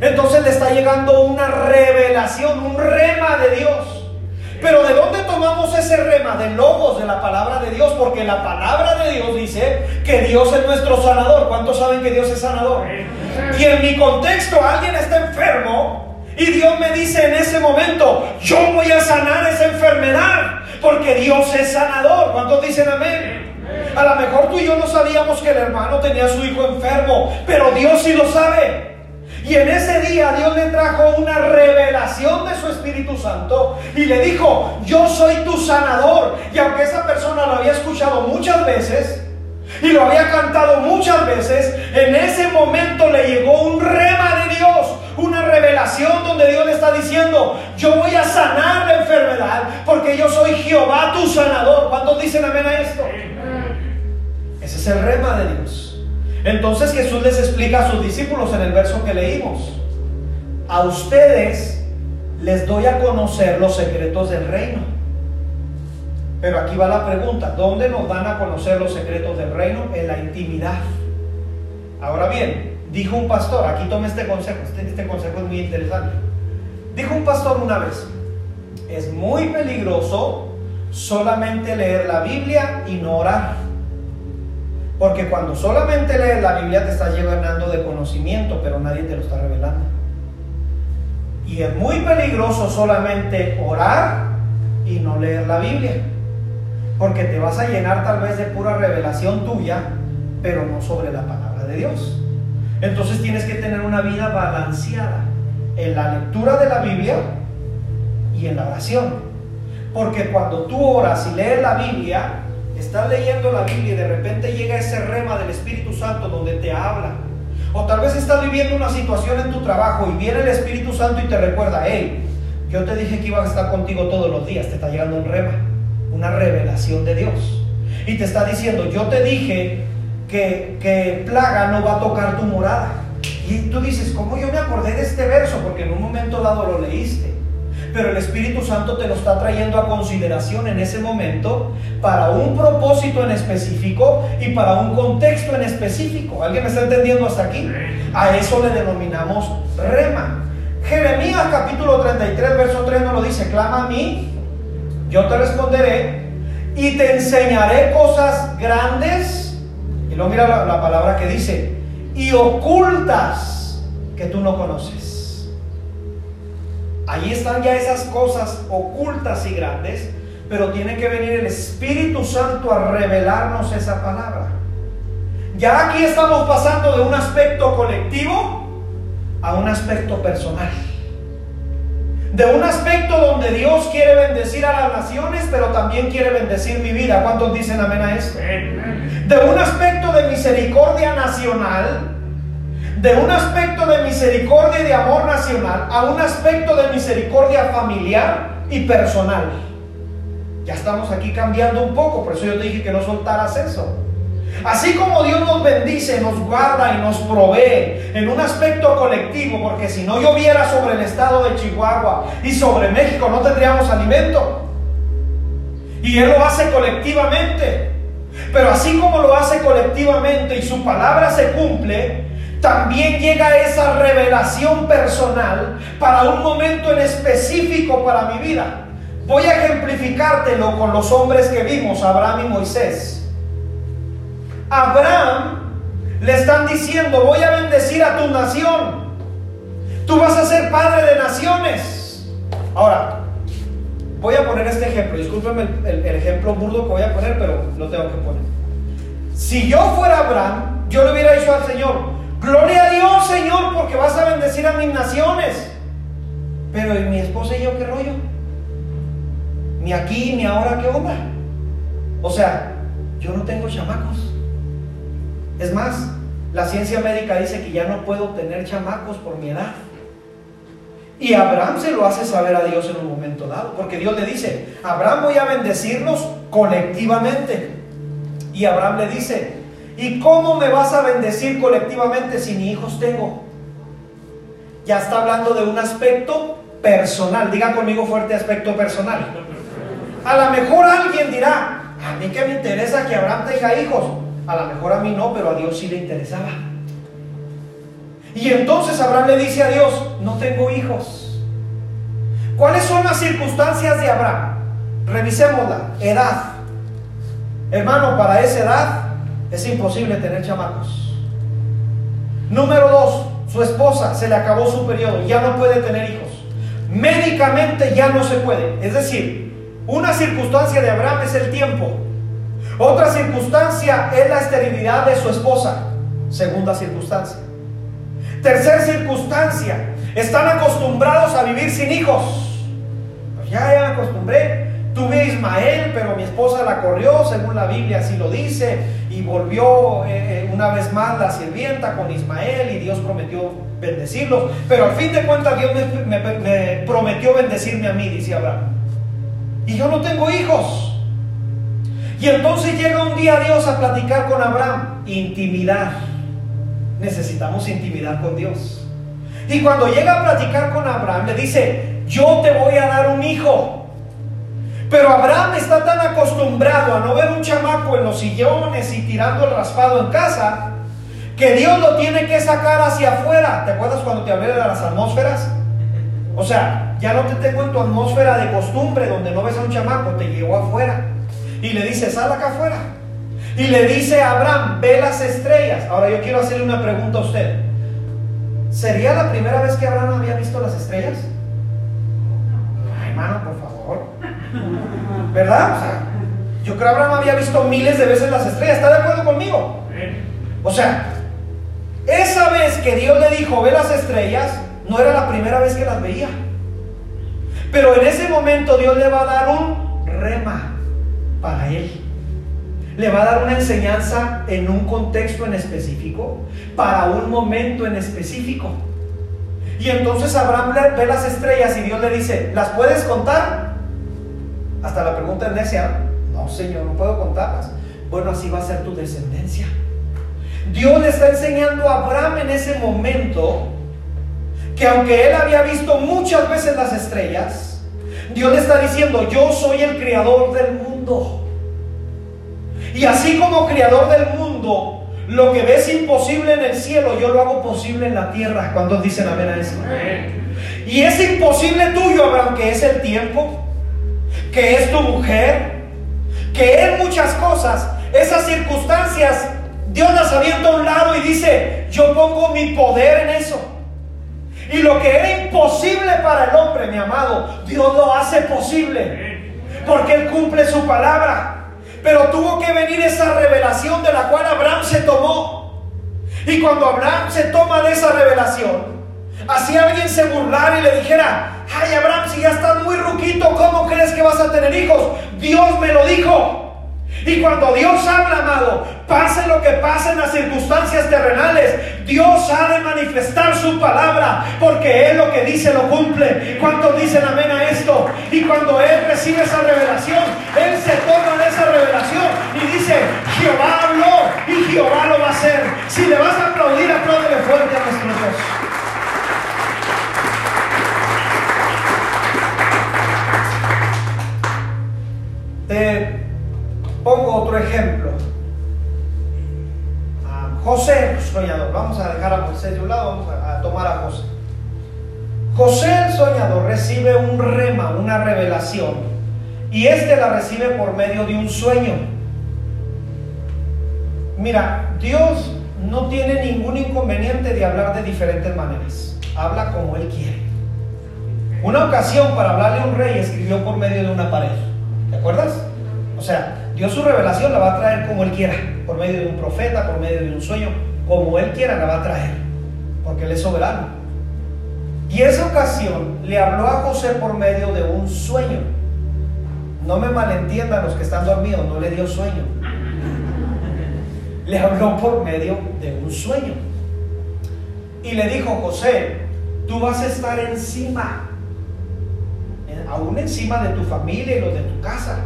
Entonces le está llegando una revelación, un rema de Dios. Pero ¿de dónde tomamos ese rema? De logos, de la palabra de Dios, porque la palabra de Dios dice que Dios es nuestro sanador. ¿Cuántos saben que Dios es sanador? Y en mi contexto alguien está enfermo y Dios me dice en ese momento, yo voy a sanar esa enfermedad, porque Dios es sanador. ¿Cuántos dicen amén? A lo mejor tú y yo no sabíamos que el hermano tenía a su hijo enfermo, pero Dios sí lo sabe. Y en ese día Dios le trajo una revelación de su Espíritu Santo y le dijo, yo soy tu sanador. Y aunque esa persona lo había escuchado muchas veces y lo había cantado muchas veces, en ese momento le llegó un rema de Dios, una revelación donde Dios le está diciendo, yo voy a sanar la enfermedad porque yo soy Jehová tu sanador. ¿Cuántos dicen amén a esto? Ese es el rema de Dios. Entonces Jesús les explica a sus discípulos en el verso que leímos, a ustedes les doy a conocer los secretos del reino. Pero aquí va la pregunta, ¿dónde nos dan a conocer los secretos del reino? En la intimidad. Ahora bien, dijo un pastor, aquí tome este consejo, este, este consejo es muy interesante. Dijo un pastor una vez, es muy peligroso solamente leer la Biblia y no orar. Porque cuando solamente lees la Biblia te está llenando de conocimiento, pero nadie te lo está revelando. Y es muy peligroso solamente orar y no leer la Biblia. Porque te vas a llenar tal vez de pura revelación tuya, pero no sobre la palabra de Dios. Entonces tienes que tener una vida balanceada en la lectura de la Biblia y en la oración. Porque cuando tú oras y lees la Biblia, estás leyendo la Biblia y de repente llega ese rema del Espíritu Santo donde te habla. O tal vez estás viviendo una situación en tu trabajo y viene el Espíritu Santo y te recuerda, hey, yo te dije que iba a estar contigo todos los días, te está llegando un rema, una revelación de Dios. Y te está diciendo, yo te dije que, que plaga no va a tocar tu morada. Y tú dices, ¿cómo yo me acordé de este verso? Porque en un momento dado lo leíste pero el Espíritu Santo te lo está trayendo a consideración en ese momento para un propósito en específico y para un contexto en específico. ¿Alguien me está entendiendo hasta aquí? A eso le denominamos rema. Jeremías capítulo 33, verso 3 nos lo dice, clama a mí, yo te responderé y te enseñaré cosas grandes. Y luego mira la, la palabra que dice, y ocultas que tú no conoces. Allí están ya esas cosas ocultas y grandes, pero tiene que venir el Espíritu Santo a revelarnos esa palabra. Ya aquí estamos pasando de un aspecto colectivo a un aspecto personal. De un aspecto donde Dios quiere bendecir a las naciones, pero también quiere bendecir mi vida. ¿Cuántos dicen amén a esto? De un aspecto de misericordia nacional, de un aspecto de misericordia y de amor nacional a un aspecto de misericordia familiar y personal. Ya estamos aquí cambiando un poco, por eso yo te dije que no soltaras eso. Así como Dios nos bendice, nos guarda y nos provee en un aspecto colectivo, porque si no lloviera sobre el estado de Chihuahua y sobre México no tendríamos alimento. Y Él lo hace colectivamente. Pero así como lo hace colectivamente y su palabra se cumple, también llega esa revelación personal para un momento en específico para mi vida. Voy a ejemplificártelo con los hombres que vimos, Abraham y Moisés. Abraham le están diciendo, voy a bendecir a tu nación. Tú vas a ser padre de naciones. Ahora, voy a poner este ejemplo. Discúlpenme el, ejemplo burdo que voy a poner, pero lo tengo que poner. Si yo fuera Abraham, yo le hubiera dicho al Señor, Gloria a Dios, Señor, porque vas a bendecir a mis naciones. Pero ¿y mi esposa y yo qué rollo? Ni aquí, ni ahora, ¿qué onda? O sea, yo no tengo chamacos. Es más, la ciencia médica dice que ya no puedo tener chamacos por mi edad. Y Abraham se lo hace saber a Dios en un momento dado, porque Dios le dice, Abraham voy a bendecirlos colectivamente. Y Abraham le dice, ¿y cómo me vas a bendecir colectivamente si ni hijos tengo? Ya está hablando de un aspecto personal. Diga conmigo fuerte aspecto personal. A lo mejor alguien dirá, a mí que me interesa que Abraham tenga hijos. A lo mejor a mí no, pero a Dios sí le interesaba. Y entonces Abraham le dice a Dios, no tengo hijos. ¿Cuáles son las circunstancias de Abraham? Revisémosla. Edad. Hermano, para esa edad es imposible tener chamacos. Número dos, su esposa se le acabó su periodo, ya no puede tener hijos. Médicamente ya no se puede. Es decir, una circunstancia de Abraham es el tiempo. Otra circunstancia es la esterilidad de su esposa. Segunda circunstancia. Tercera circunstancia, están acostumbrados a vivir sin hijos. Ya, ya me acostumbré. Tuve a Ismael, pero mi esposa la corrió, según la Biblia así lo dice, y volvió eh, eh, una vez más la sirvienta con Ismael y Dios prometió bendecirlos. Pero al fin de cuentas Dios me, me prometió bendecirme a mí, dice Abraham. Y yo no tengo hijos. Y entonces llega un día Dios a platicar con Abraham, intimidad necesitamos intimidad con Dios. Y cuando llega a platicar con Abraham, le dice, yo te voy a dar un hijo. Pero Abraham está tan acostumbrado a no ver un chamaco en los sillones y tirando el raspado en casa, que Dios lo tiene que sacar hacia afuera. ¿Te acuerdas cuando te hablé de las atmósferas? O sea, ya no te tengo en tu atmósfera de costumbre donde no ves a un chamaco, te llevo afuera. Y le dice, sal acá afuera. Y le dice a Abraham, ve las estrellas. Ahora yo quiero hacerle una pregunta a usted. ¿Sería la primera vez que Abraham había visto las estrellas? Ay, hermano, por favor. ¿Verdad? O sea, yo creo que Abraham había visto miles de veces las estrellas. ¿Está de acuerdo conmigo? O sea, esa vez que Dios le dijo, ve las estrellas, no era la primera vez que las veía. Pero en ese momento Dios le va a dar un rema para él le va a dar una enseñanza en un contexto en específico, para un momento en específico. Y entonces Abraham ve las estrellas y Dios le dice, ¿las puedes contar? Hasta la pregunta es necia, no Señor, no puedo contarlas. Bueno, así va a ser tu descendencia. Dios le está enseñando a Abraham en ese momento que aunque él había visto muchas veces las estrellas, Dios le está diciendo, yo soy el creador del mundo. Y así como creador del mundo, lo que ves imposible en el cielo, yo lo hago posible en la tierra. ¿Cuántos dicen amén a eso? Y es imposible tuyo, Abraham, que es el tiempo, que es tu mujer, que es muchas cosas. Esas circunstancias, Dios las avienta a un lado y dice, yo pongo mi poder en eso. Y lo que era imposible para el hombre, mi amado, Dios lo hace posible. Porque Él cumple su palabra. Pero tuvo que venir esa revelación de la cual Abraham se tomó. Y cuando Abraham se toma de esa revelación, así alguien se burlara y le dijera, ay Abraham, si ya estás muy ruquito, ¿cómo crees que vas a tener hijos? Dios me lo dijo. Y cuando Dios habla, amado, pase lo que pase en las circunstancias terrenales, Dios ha de manifestar su palabra, porque Él lo que dice lo cumple. ¿Cuántos dicen amén a esto? Y cuando Él recibe esa revelación, Él se toma de esa revelación y dice, Jehová habló y Jehová lo va a hacer. Si le vas a aplaudir, apláudele fuerte a nuestro Dios. Eh, Pongo otro ejemplo. José el soñador. Vamos a dejar a José de un lado, vamos a, tomar a José. José el soñador recibe un rema, una revelación, y este la recibe por medio de un sueño. Mira, Dios no tiene ningún inconveniente de hablar de diferentes maneras. Habla como Él quiere. Una ocasión para hablarle a un rey escribió por medio de una pared. ¿Te acuerdas? O sea, Dios su revelación la va a traer como Él quiera, por medio de un profeta, por medio de un sueño. como Él quiera la va a traer, porque Él es soberano. Y esa ocasión le habló a José por medio de un sueño. No me malentiendan los que están dormidos, no le dio sueño. Le habló por medio de un sueño. Y le dijo, José, tú vas a estar encima, aún encima de tu familia y los de tu casa.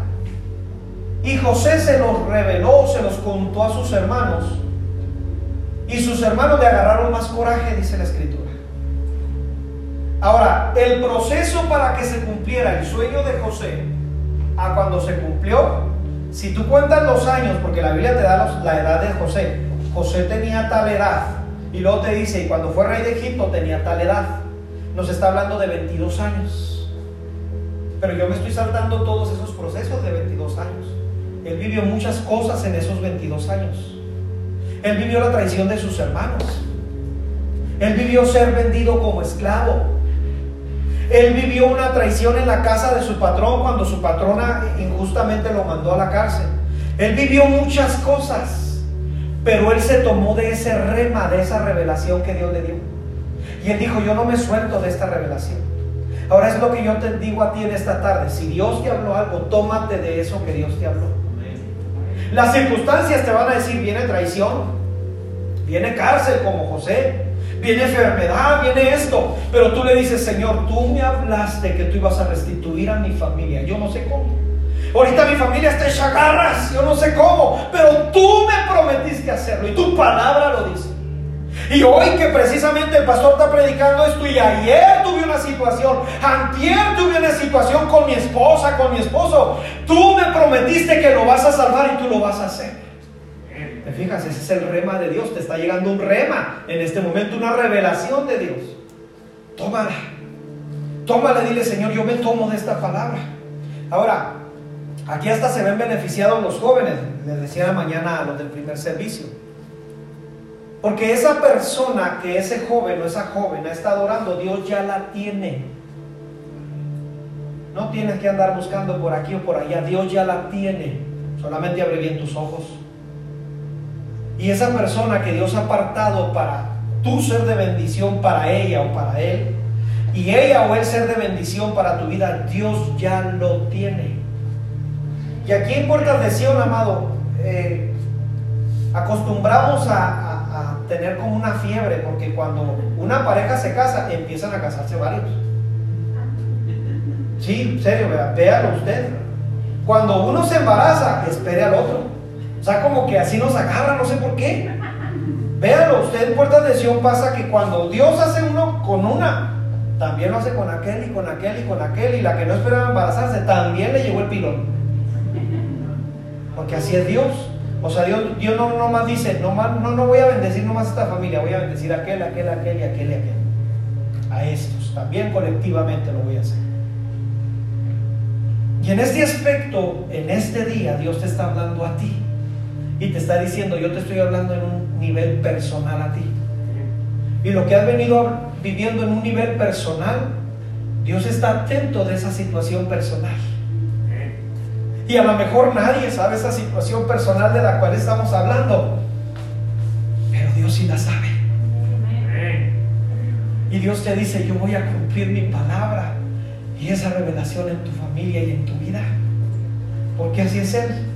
Y José se los reveló, se los contó a sus hermanos. Y sus hermanos le agarraron más coraje, dice la escritura. Ahora, el proceso para que se cumpliera el sueño de José, a cuando se cumplió, si tú cuentas los años, porque la Biblia te da la edad de José, José tenía tal edad, y luego te dice, y cuando fue rey de Egipto tenía tal edad, nos está hablando de 22 años. Pero yo me estoy saltando todos esos procesos de 22 años. Él vivió muchas cosas en esos 22 años. Él vivió la traición de sus hermanos. Él vivió ser vendido como esclavo. Él vivió una traición en la casa de su patrón cuando su patrona injustamente lo mandó a la cárcel. Él vivió muchas cosas, pero él se tomó de ese rema, de esa revelación que Dios le dio. Y él dijo, yo no me suelto de esta revelación. Ahora es lo que yo te digo a ti en esta tarde. Si Dios te habló algo, tómate de eso que Dios te habló. Las circunstancias te van a decir, viene traición, viene cárcel como José, viene enfermedad, viene esto. Pero tú le dices, Señor, tú me hablaste que tú ibas a restituir a mi familia. Yo no sé cómo. Ahorita mi familia está hecha garras, yo no sé cómo, pero tú me prometiste hacerlo y tu palabra lo dice. Y hoy que precisamente el pastor está predicando esto y ayer tuve una situación, antier tuve una situación con mi esposa, con mi esposo, tú me prometiste que lo vas a salvar y tú lo vas a hacer. ¿Te fijas? Ese es el rema de Dios, te está llegando un rema en este momento, una revelación de Dios. Tómala, tómala, dile Señor, yo me tomo de esta palabra. Ahora, aquí hasta se ven beneficiados los jóvenes, les decía mañana a los del primer servicio. Porque esa persona que ese joven o esa joven ha estado orando, Dios ya la tiene. No tienes que andar buscando por aquí o por allá, Dios ya la tiene. Solamente abre bien tus ojos. Y esa persona que Dios ha apartado para tú ser de bendición para ella o para él, y ella o él ser de bendición para tu vida, Dios ya lo tiene. Y aquí en Puertas de Sion, amado, eh, acostumbramos a, tener como una fiebre, porque cuando una pareja se casa, empiezan a casarse varios. Sí, en serio, véalo usted. Cuando uno se embaraza, espere al otro. O sea, como que así nos agarra, no sé por qué. Véalo, usted en Puertas de Sion pasa que cuando Dios hace uno con una, también lo hace con aquel y con aquel y con aquel, y la que no esperaba embarazarse, también le llegó el pilón. Porque así es Dios. O sea, Dios, Dios no nomás dice, no, no, no voy a bendecir nomás a esta familia, voy a bendecir a aquel, aquel, aquel y aquel y aquel. A estos, también colectivamente lo voy a hacer. Y en este aspecto, en este día, Dios te está hablando a ti. Y te está diciendo, yo te estoy hablando en un nivel personal a ti. Y lo que has venido viviendo en un nivel personal, Dios está atento de esa situación personal. Y a lo mejor nadie sabe esa situación personal de la cual estamos hablando. Pero Dios sí la sabe. Y Dios te dice, yo voy a cumplir mi palabra y esa revelación en tu familia y en tu vida. Porque así es Él.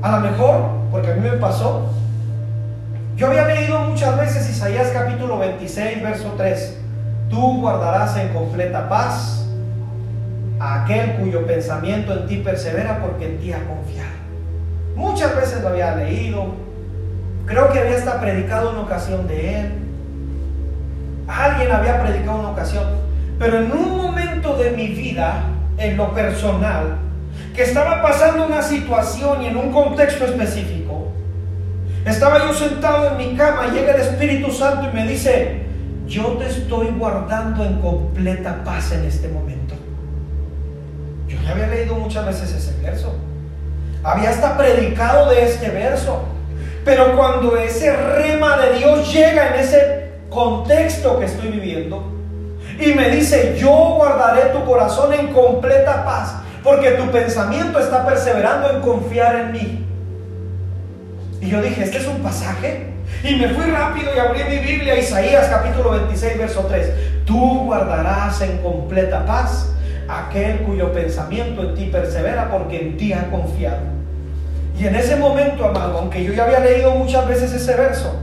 A lo mejor, porque a mí me pasó, yo había leído muchas veces Isaías capítulo 26, verso 3. Tú guardarás en completa paz a aquel cuyo pensamiento en ti persevera porque en ti ha confiado. Muchas veces lo había leído, creo que había hasta predicado una ocasión de él. Alguien había predicado una ocasión, pero en un momento de mi vida, en lo personal, que estaba pasando una situación y en un contexto específico, estaba yo sentado en mi cama llega el Espíritu Santo y me dice, yo te estoy guardando en completa paz en este momento. Ya había leído muchas veces ese verso. Había hasta predicado de este verso. Pero cuando ese rema de Dios llega en ese contexto que estoy viviendo y me dice, yo guardaré tu corazón en completa paz, porque tu pensamiento está perseverando en confiar en mí. Y yo dije, este es un pasaje. Y me fui rápido y abrí mi Biblia, Isaías capítulo 26, verso 3. Tú guardarás en completa paz aquel cuyo pensamiento en ti persevera porque en ti ha confiado. Y en ese momento, amado, aunque yo ya había leído muchas veces ese verso,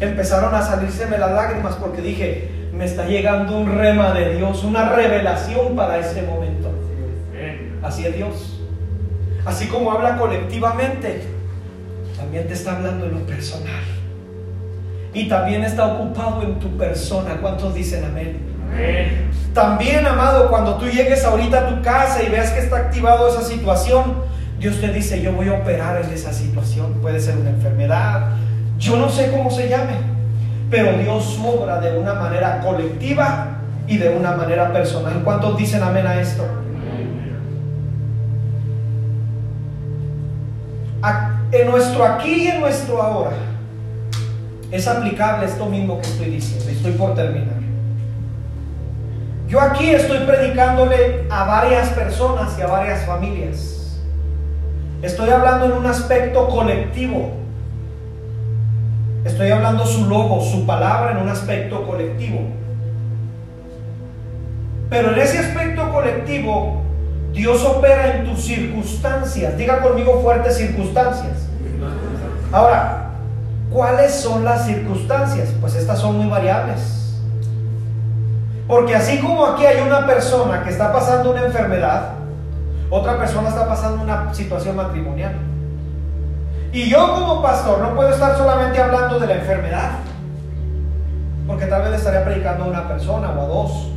empezaron a salírseme las lágrimas porque dije, me está llegando un rema de Dios, una revelación para ese momento. Así es Dios. Así como habla colectivamente, también te está hablando en lo personal. Y también está ocupado en tu persona. ¿Cuántos dicen amén? También, amado, cuando tú llegues ahorita a tu casa y veas que está activado esa situación, Dios te dice, yo voy a operar en esa situación. Puede ser una enfermedad, yo no sé cómo se llame, pero Dios obra de una manera colectiva y de una manera personal. ¿Cuántos dicen amén a esto? En nuestro aquí y en nuestro ahora es aplicable esto mismo que estoy diciendo. Estoy por terminar. Yo aquí estoy predicándole a varias personas y a varias familias. Estoy hablando en un aspecto colectivo. Estoy hablando su logo, su palabra en un aspecto colectivo. Pero en ese aspecto colectivo, Dios opera en tus circunstancias. Diga conmigo fuertes circunstancias. Ahora, ¿cuáles son las circunstancias? Pues estas son muy variables. Porque así como aquí hay una persona que está pasando una enfermedad, otra persona está pasando una situación matrimonial. Y yo como pastor no puedo estar solamente hablando de la enfermedad, porque tal vez le estaría predicando a una persona o a dos.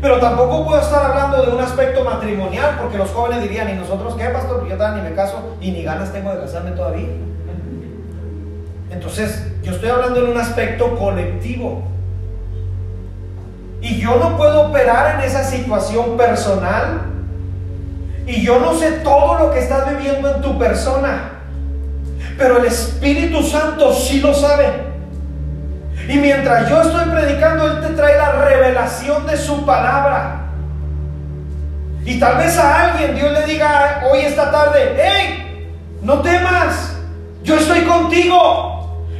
Pero tampoco puedo estar hablando de un aspecto matrimonial, porque los jóvenes dirían, ¿y nosotros qué, pastor? Yo todavía ni me caso y ni ganas tengo de casarme todavía. Entonces, yo estoy hablando en un aspecto colectivo. Y yo no puedo operar en esa situación personal y yo no sé todo lo que estás viviendo en tu persona, pero el Espíritu Santo sí lo sabe. Y mientras yo estoy predicando, Él te trae la revelación de su palabra. Y tal vez a alguien Dios le diga hoy esta tarde, hey, no temas, yo estoy contigo.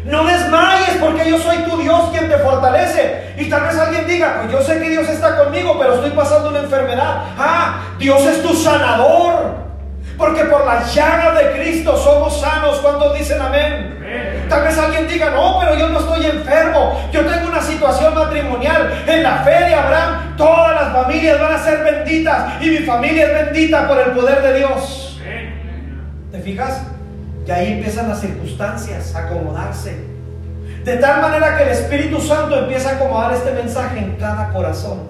No desmayes porque yo soy tu Dios quien te fortalece. Y tal vez alguien diga, pues yo sé que Dios está conmigo, pero estoy pasando una enfermedad. Ah, Dios es tu sanador. Porque por la llaga de Cristo somos sanos. ¿Cuántos dicen amén? Tal vez alguien diga, no, pero yo no estoy enfermo. Yo tengo una situación matrimonial. En la fe de Abraham, todas las familias van a ser benditas. Y mi familia es bendita por el poder de Dios. ¿Te fijas? Y ahí empiezan las circunstancias a acomodarse. De tal manera que el Espíritu Santo empieza a acomodar este mensaje en cada corazón.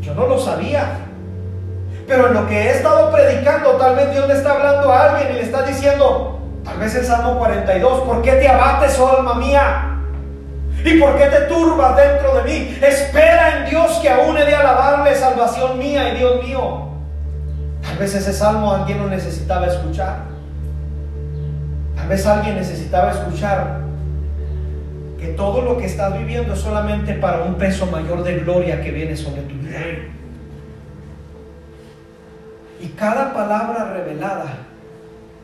Yo no lo sabía. Pero en lo que he estado predicando, tal vez Dios le está hablando a alguien y le está diciendo, tal vez el Salmo 42, ¿por qué te abates, oh alma mía? ¿Y por qué te turbas dentro de mí? Espera en Dios que aún he de alabarle, salvación mía y Dios mío. Tal vez ese salmo alguien lo necesitaba escuchar. Tal vez alguien necesitaba escuchar que todo lo que estás viviendo es solamente para un peso mayor de gloria que viene sobre tu vida. Y cada palabra revelada,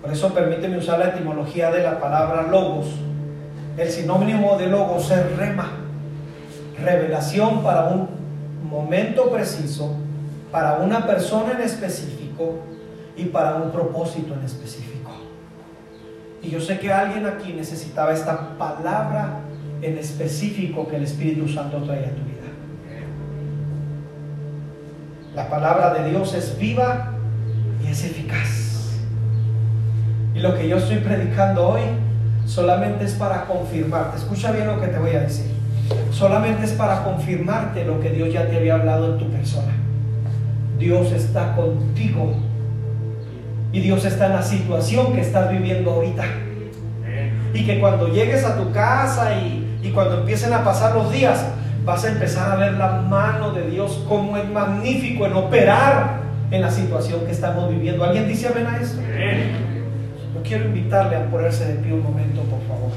por eso permíteme usar la etimología de la palabra logos, el sinónimo de logos es rema, revelación para un momento preciso, para una persona en específico y para un propósito en específico. Y yo sé que alguien aquí necesitaba esta palabra en específico que el Espíritu Santo trae a tu vida. La palabra de Dios es viva y es eficaz. Y lo que yo estoy predicando hoy solamente es para confirmarte. Escucha bien lo que te voy a decir. Solamente es para confirmarte lo que Dios ya te había hablado en tu persona. Dios está contigo y Dios está en la situación que estás viviendo ahorita. Y que cuando llegues a tu casa y, y cuando empiecen a pasar los días, vas a empezar a ver la mano de Dios como es magnífico en operar en la situación que estamos viviendo. ¿Alguien dice amén a esto? Yo quiero invitarle a ponerse de pie un momento, por favor.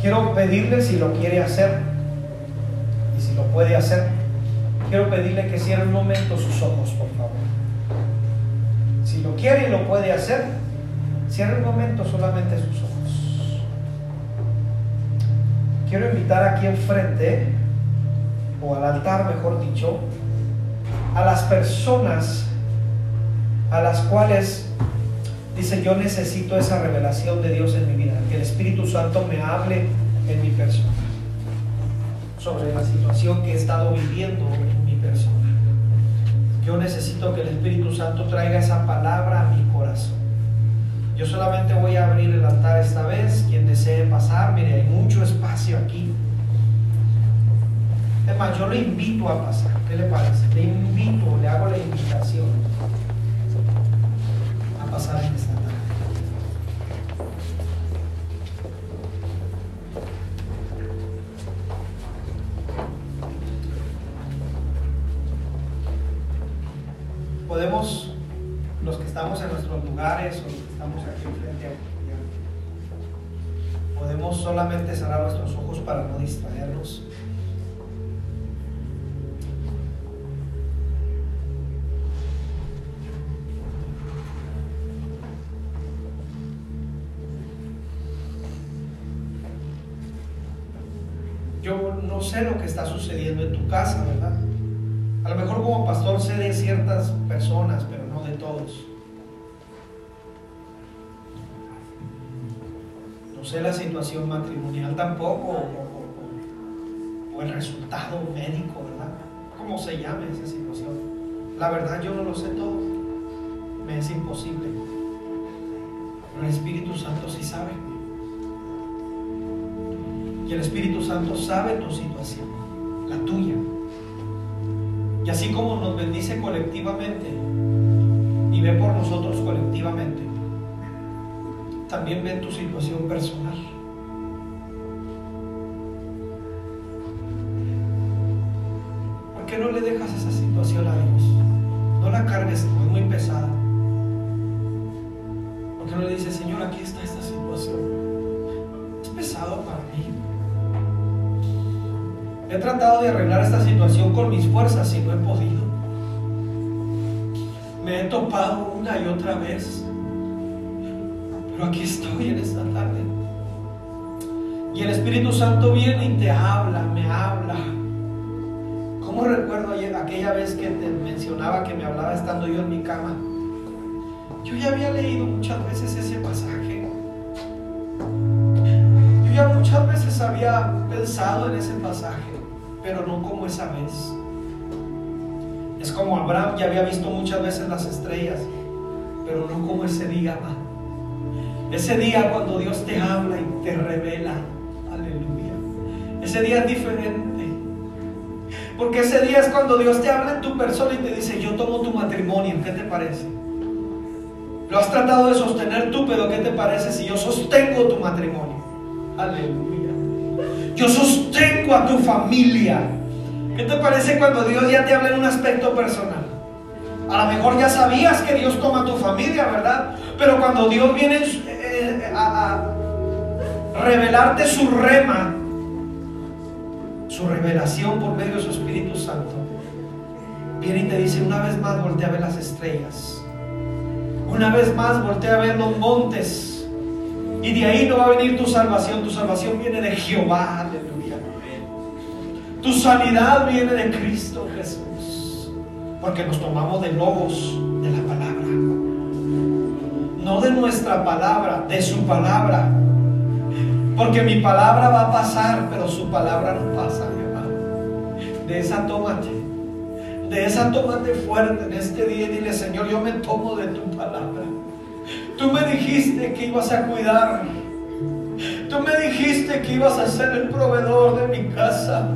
Quiero pedirle si lo quiere hacer y si lo puede hacer, quiero pedirle que cierre un momento sus ojos, por favor. Si lo quiere y lo puede hacer, cierre un momento solamente sus ojos. Quiero invitar aquí enfrente, o al altar mejor dicho, a las personas a las cuales dice yo necesito esa revelación de Dios en mi vida, el Espíritu Santo me hable en mi persona sobre la situación que he estado viviendo en mi persona. Yo necesito que el Espíritu Santo traiga esa palabra a mi corazón. Yo solamente voy a abrir el altar esta vez. Quien desee pasar, mire, hay mucho espacio aquí. Es más, yo le invito a pasar. ¿Qué le parece? Le invito, le hago la invitación a pasar en esta Podemos, los que estamos en nuestros lugares o los que estamos aquí enfrente, podemos solamente cerrar nuestros ojos para no distraernos. Yo no sé lo que está sucediendo en tu casa, ¿verdad? A lo mejor como pastor sé de ciertas personas, pero no de todos. No sé la situación matrimonial tampoco, o, el resultado médico, ¿verdad? ¿Cómo se llame esa situación? La verdad yo no lo sé todo. Me es imposible. Pero el Espíritu Santo sí sabe. Y el Espíritu Santo sabe tu situación, la tuya. Y así como nos bendice colectivamente y ve por nosotros colectivamente, también ve tu situación personal. ¿Por qué no le dejas esa situación a Dios? No la cargues, es muy pesada. ¿Por qué no le dices, Señor, aquí está esta situación? Es pesado para mí. He tratado de arreglar esta situación con mis fuerzas y no he podido. Me he topado una y otra vez. Pero aquí estoy en esta tarde. Y el Espíritu Santo viene y te habla, me habla. ¿Cómo recuerdo aquella vez que te mencionaba que me hablaba estando yo en mi cama? Yo ya había leído muchas veces ese pasaje. Yo ya muchas veces había pensado en ese pasaje, pero no como esa vez. Es como Abraham ya había visto muchas veces las estrellas, pero no como ese día, Ese día cuando Dios te habla y te revela. Aleluya. Ese día es diferente. Porque ese día es cuando Dios te habla en tu persona y te dice, yo tomo tu matrimonio, ¿qué te parece? Lo has tratado de sostener tú, pero ¿qué te parece si yo sostengo tu matrimonio? Aleluya. Yo sostengo a tu familia. ¿Qué te parece cuando Dios ya te habla en un aspecto personal? A lo mejor ya sabías que Dios toma tu familia, ¿verdad? Pero cuando Dios viene eh, a, a revelarte su rema, su revelación por medio de su Espíritu Santo, viene y te dice una vez más, voltea a ver las estrellas. Una vez más, voltea a ver los montes. Y de ahí no va a venir tu salvación. Tu salvación viene de Jehová. Tu sanidad viene de Cristo Jesús. Porque nos tomamos de lobos de la palabra. No de nuestra palabra, de su palabra. Porque mi palabra va a pasar, pero su palabra no pasa, mi hermano. De esa tómate. De esa tómate fuerte en este día y dile, Señor, yo me tomo de tu palabra. Tú me dijiste que ibas a cuidar. Tú me dijiste que ibas a ser el proveedor de mi casa.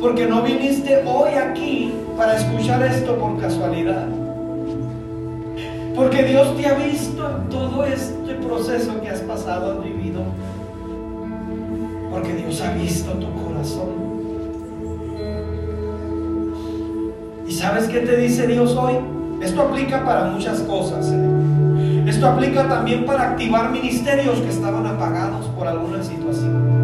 Porque no viniste hoy aquí para escuchar esto por casualidad. Porque Dios te ha visto en todo este proceso que has pasado, has vivido. Porque Dios ha visto tu corazón. Sabes qué te dice Dios hoy? Esto aplica para muchas cosas. ¿eh? Esto aplica también para activar ministerios que estaban apagados por alguna situación.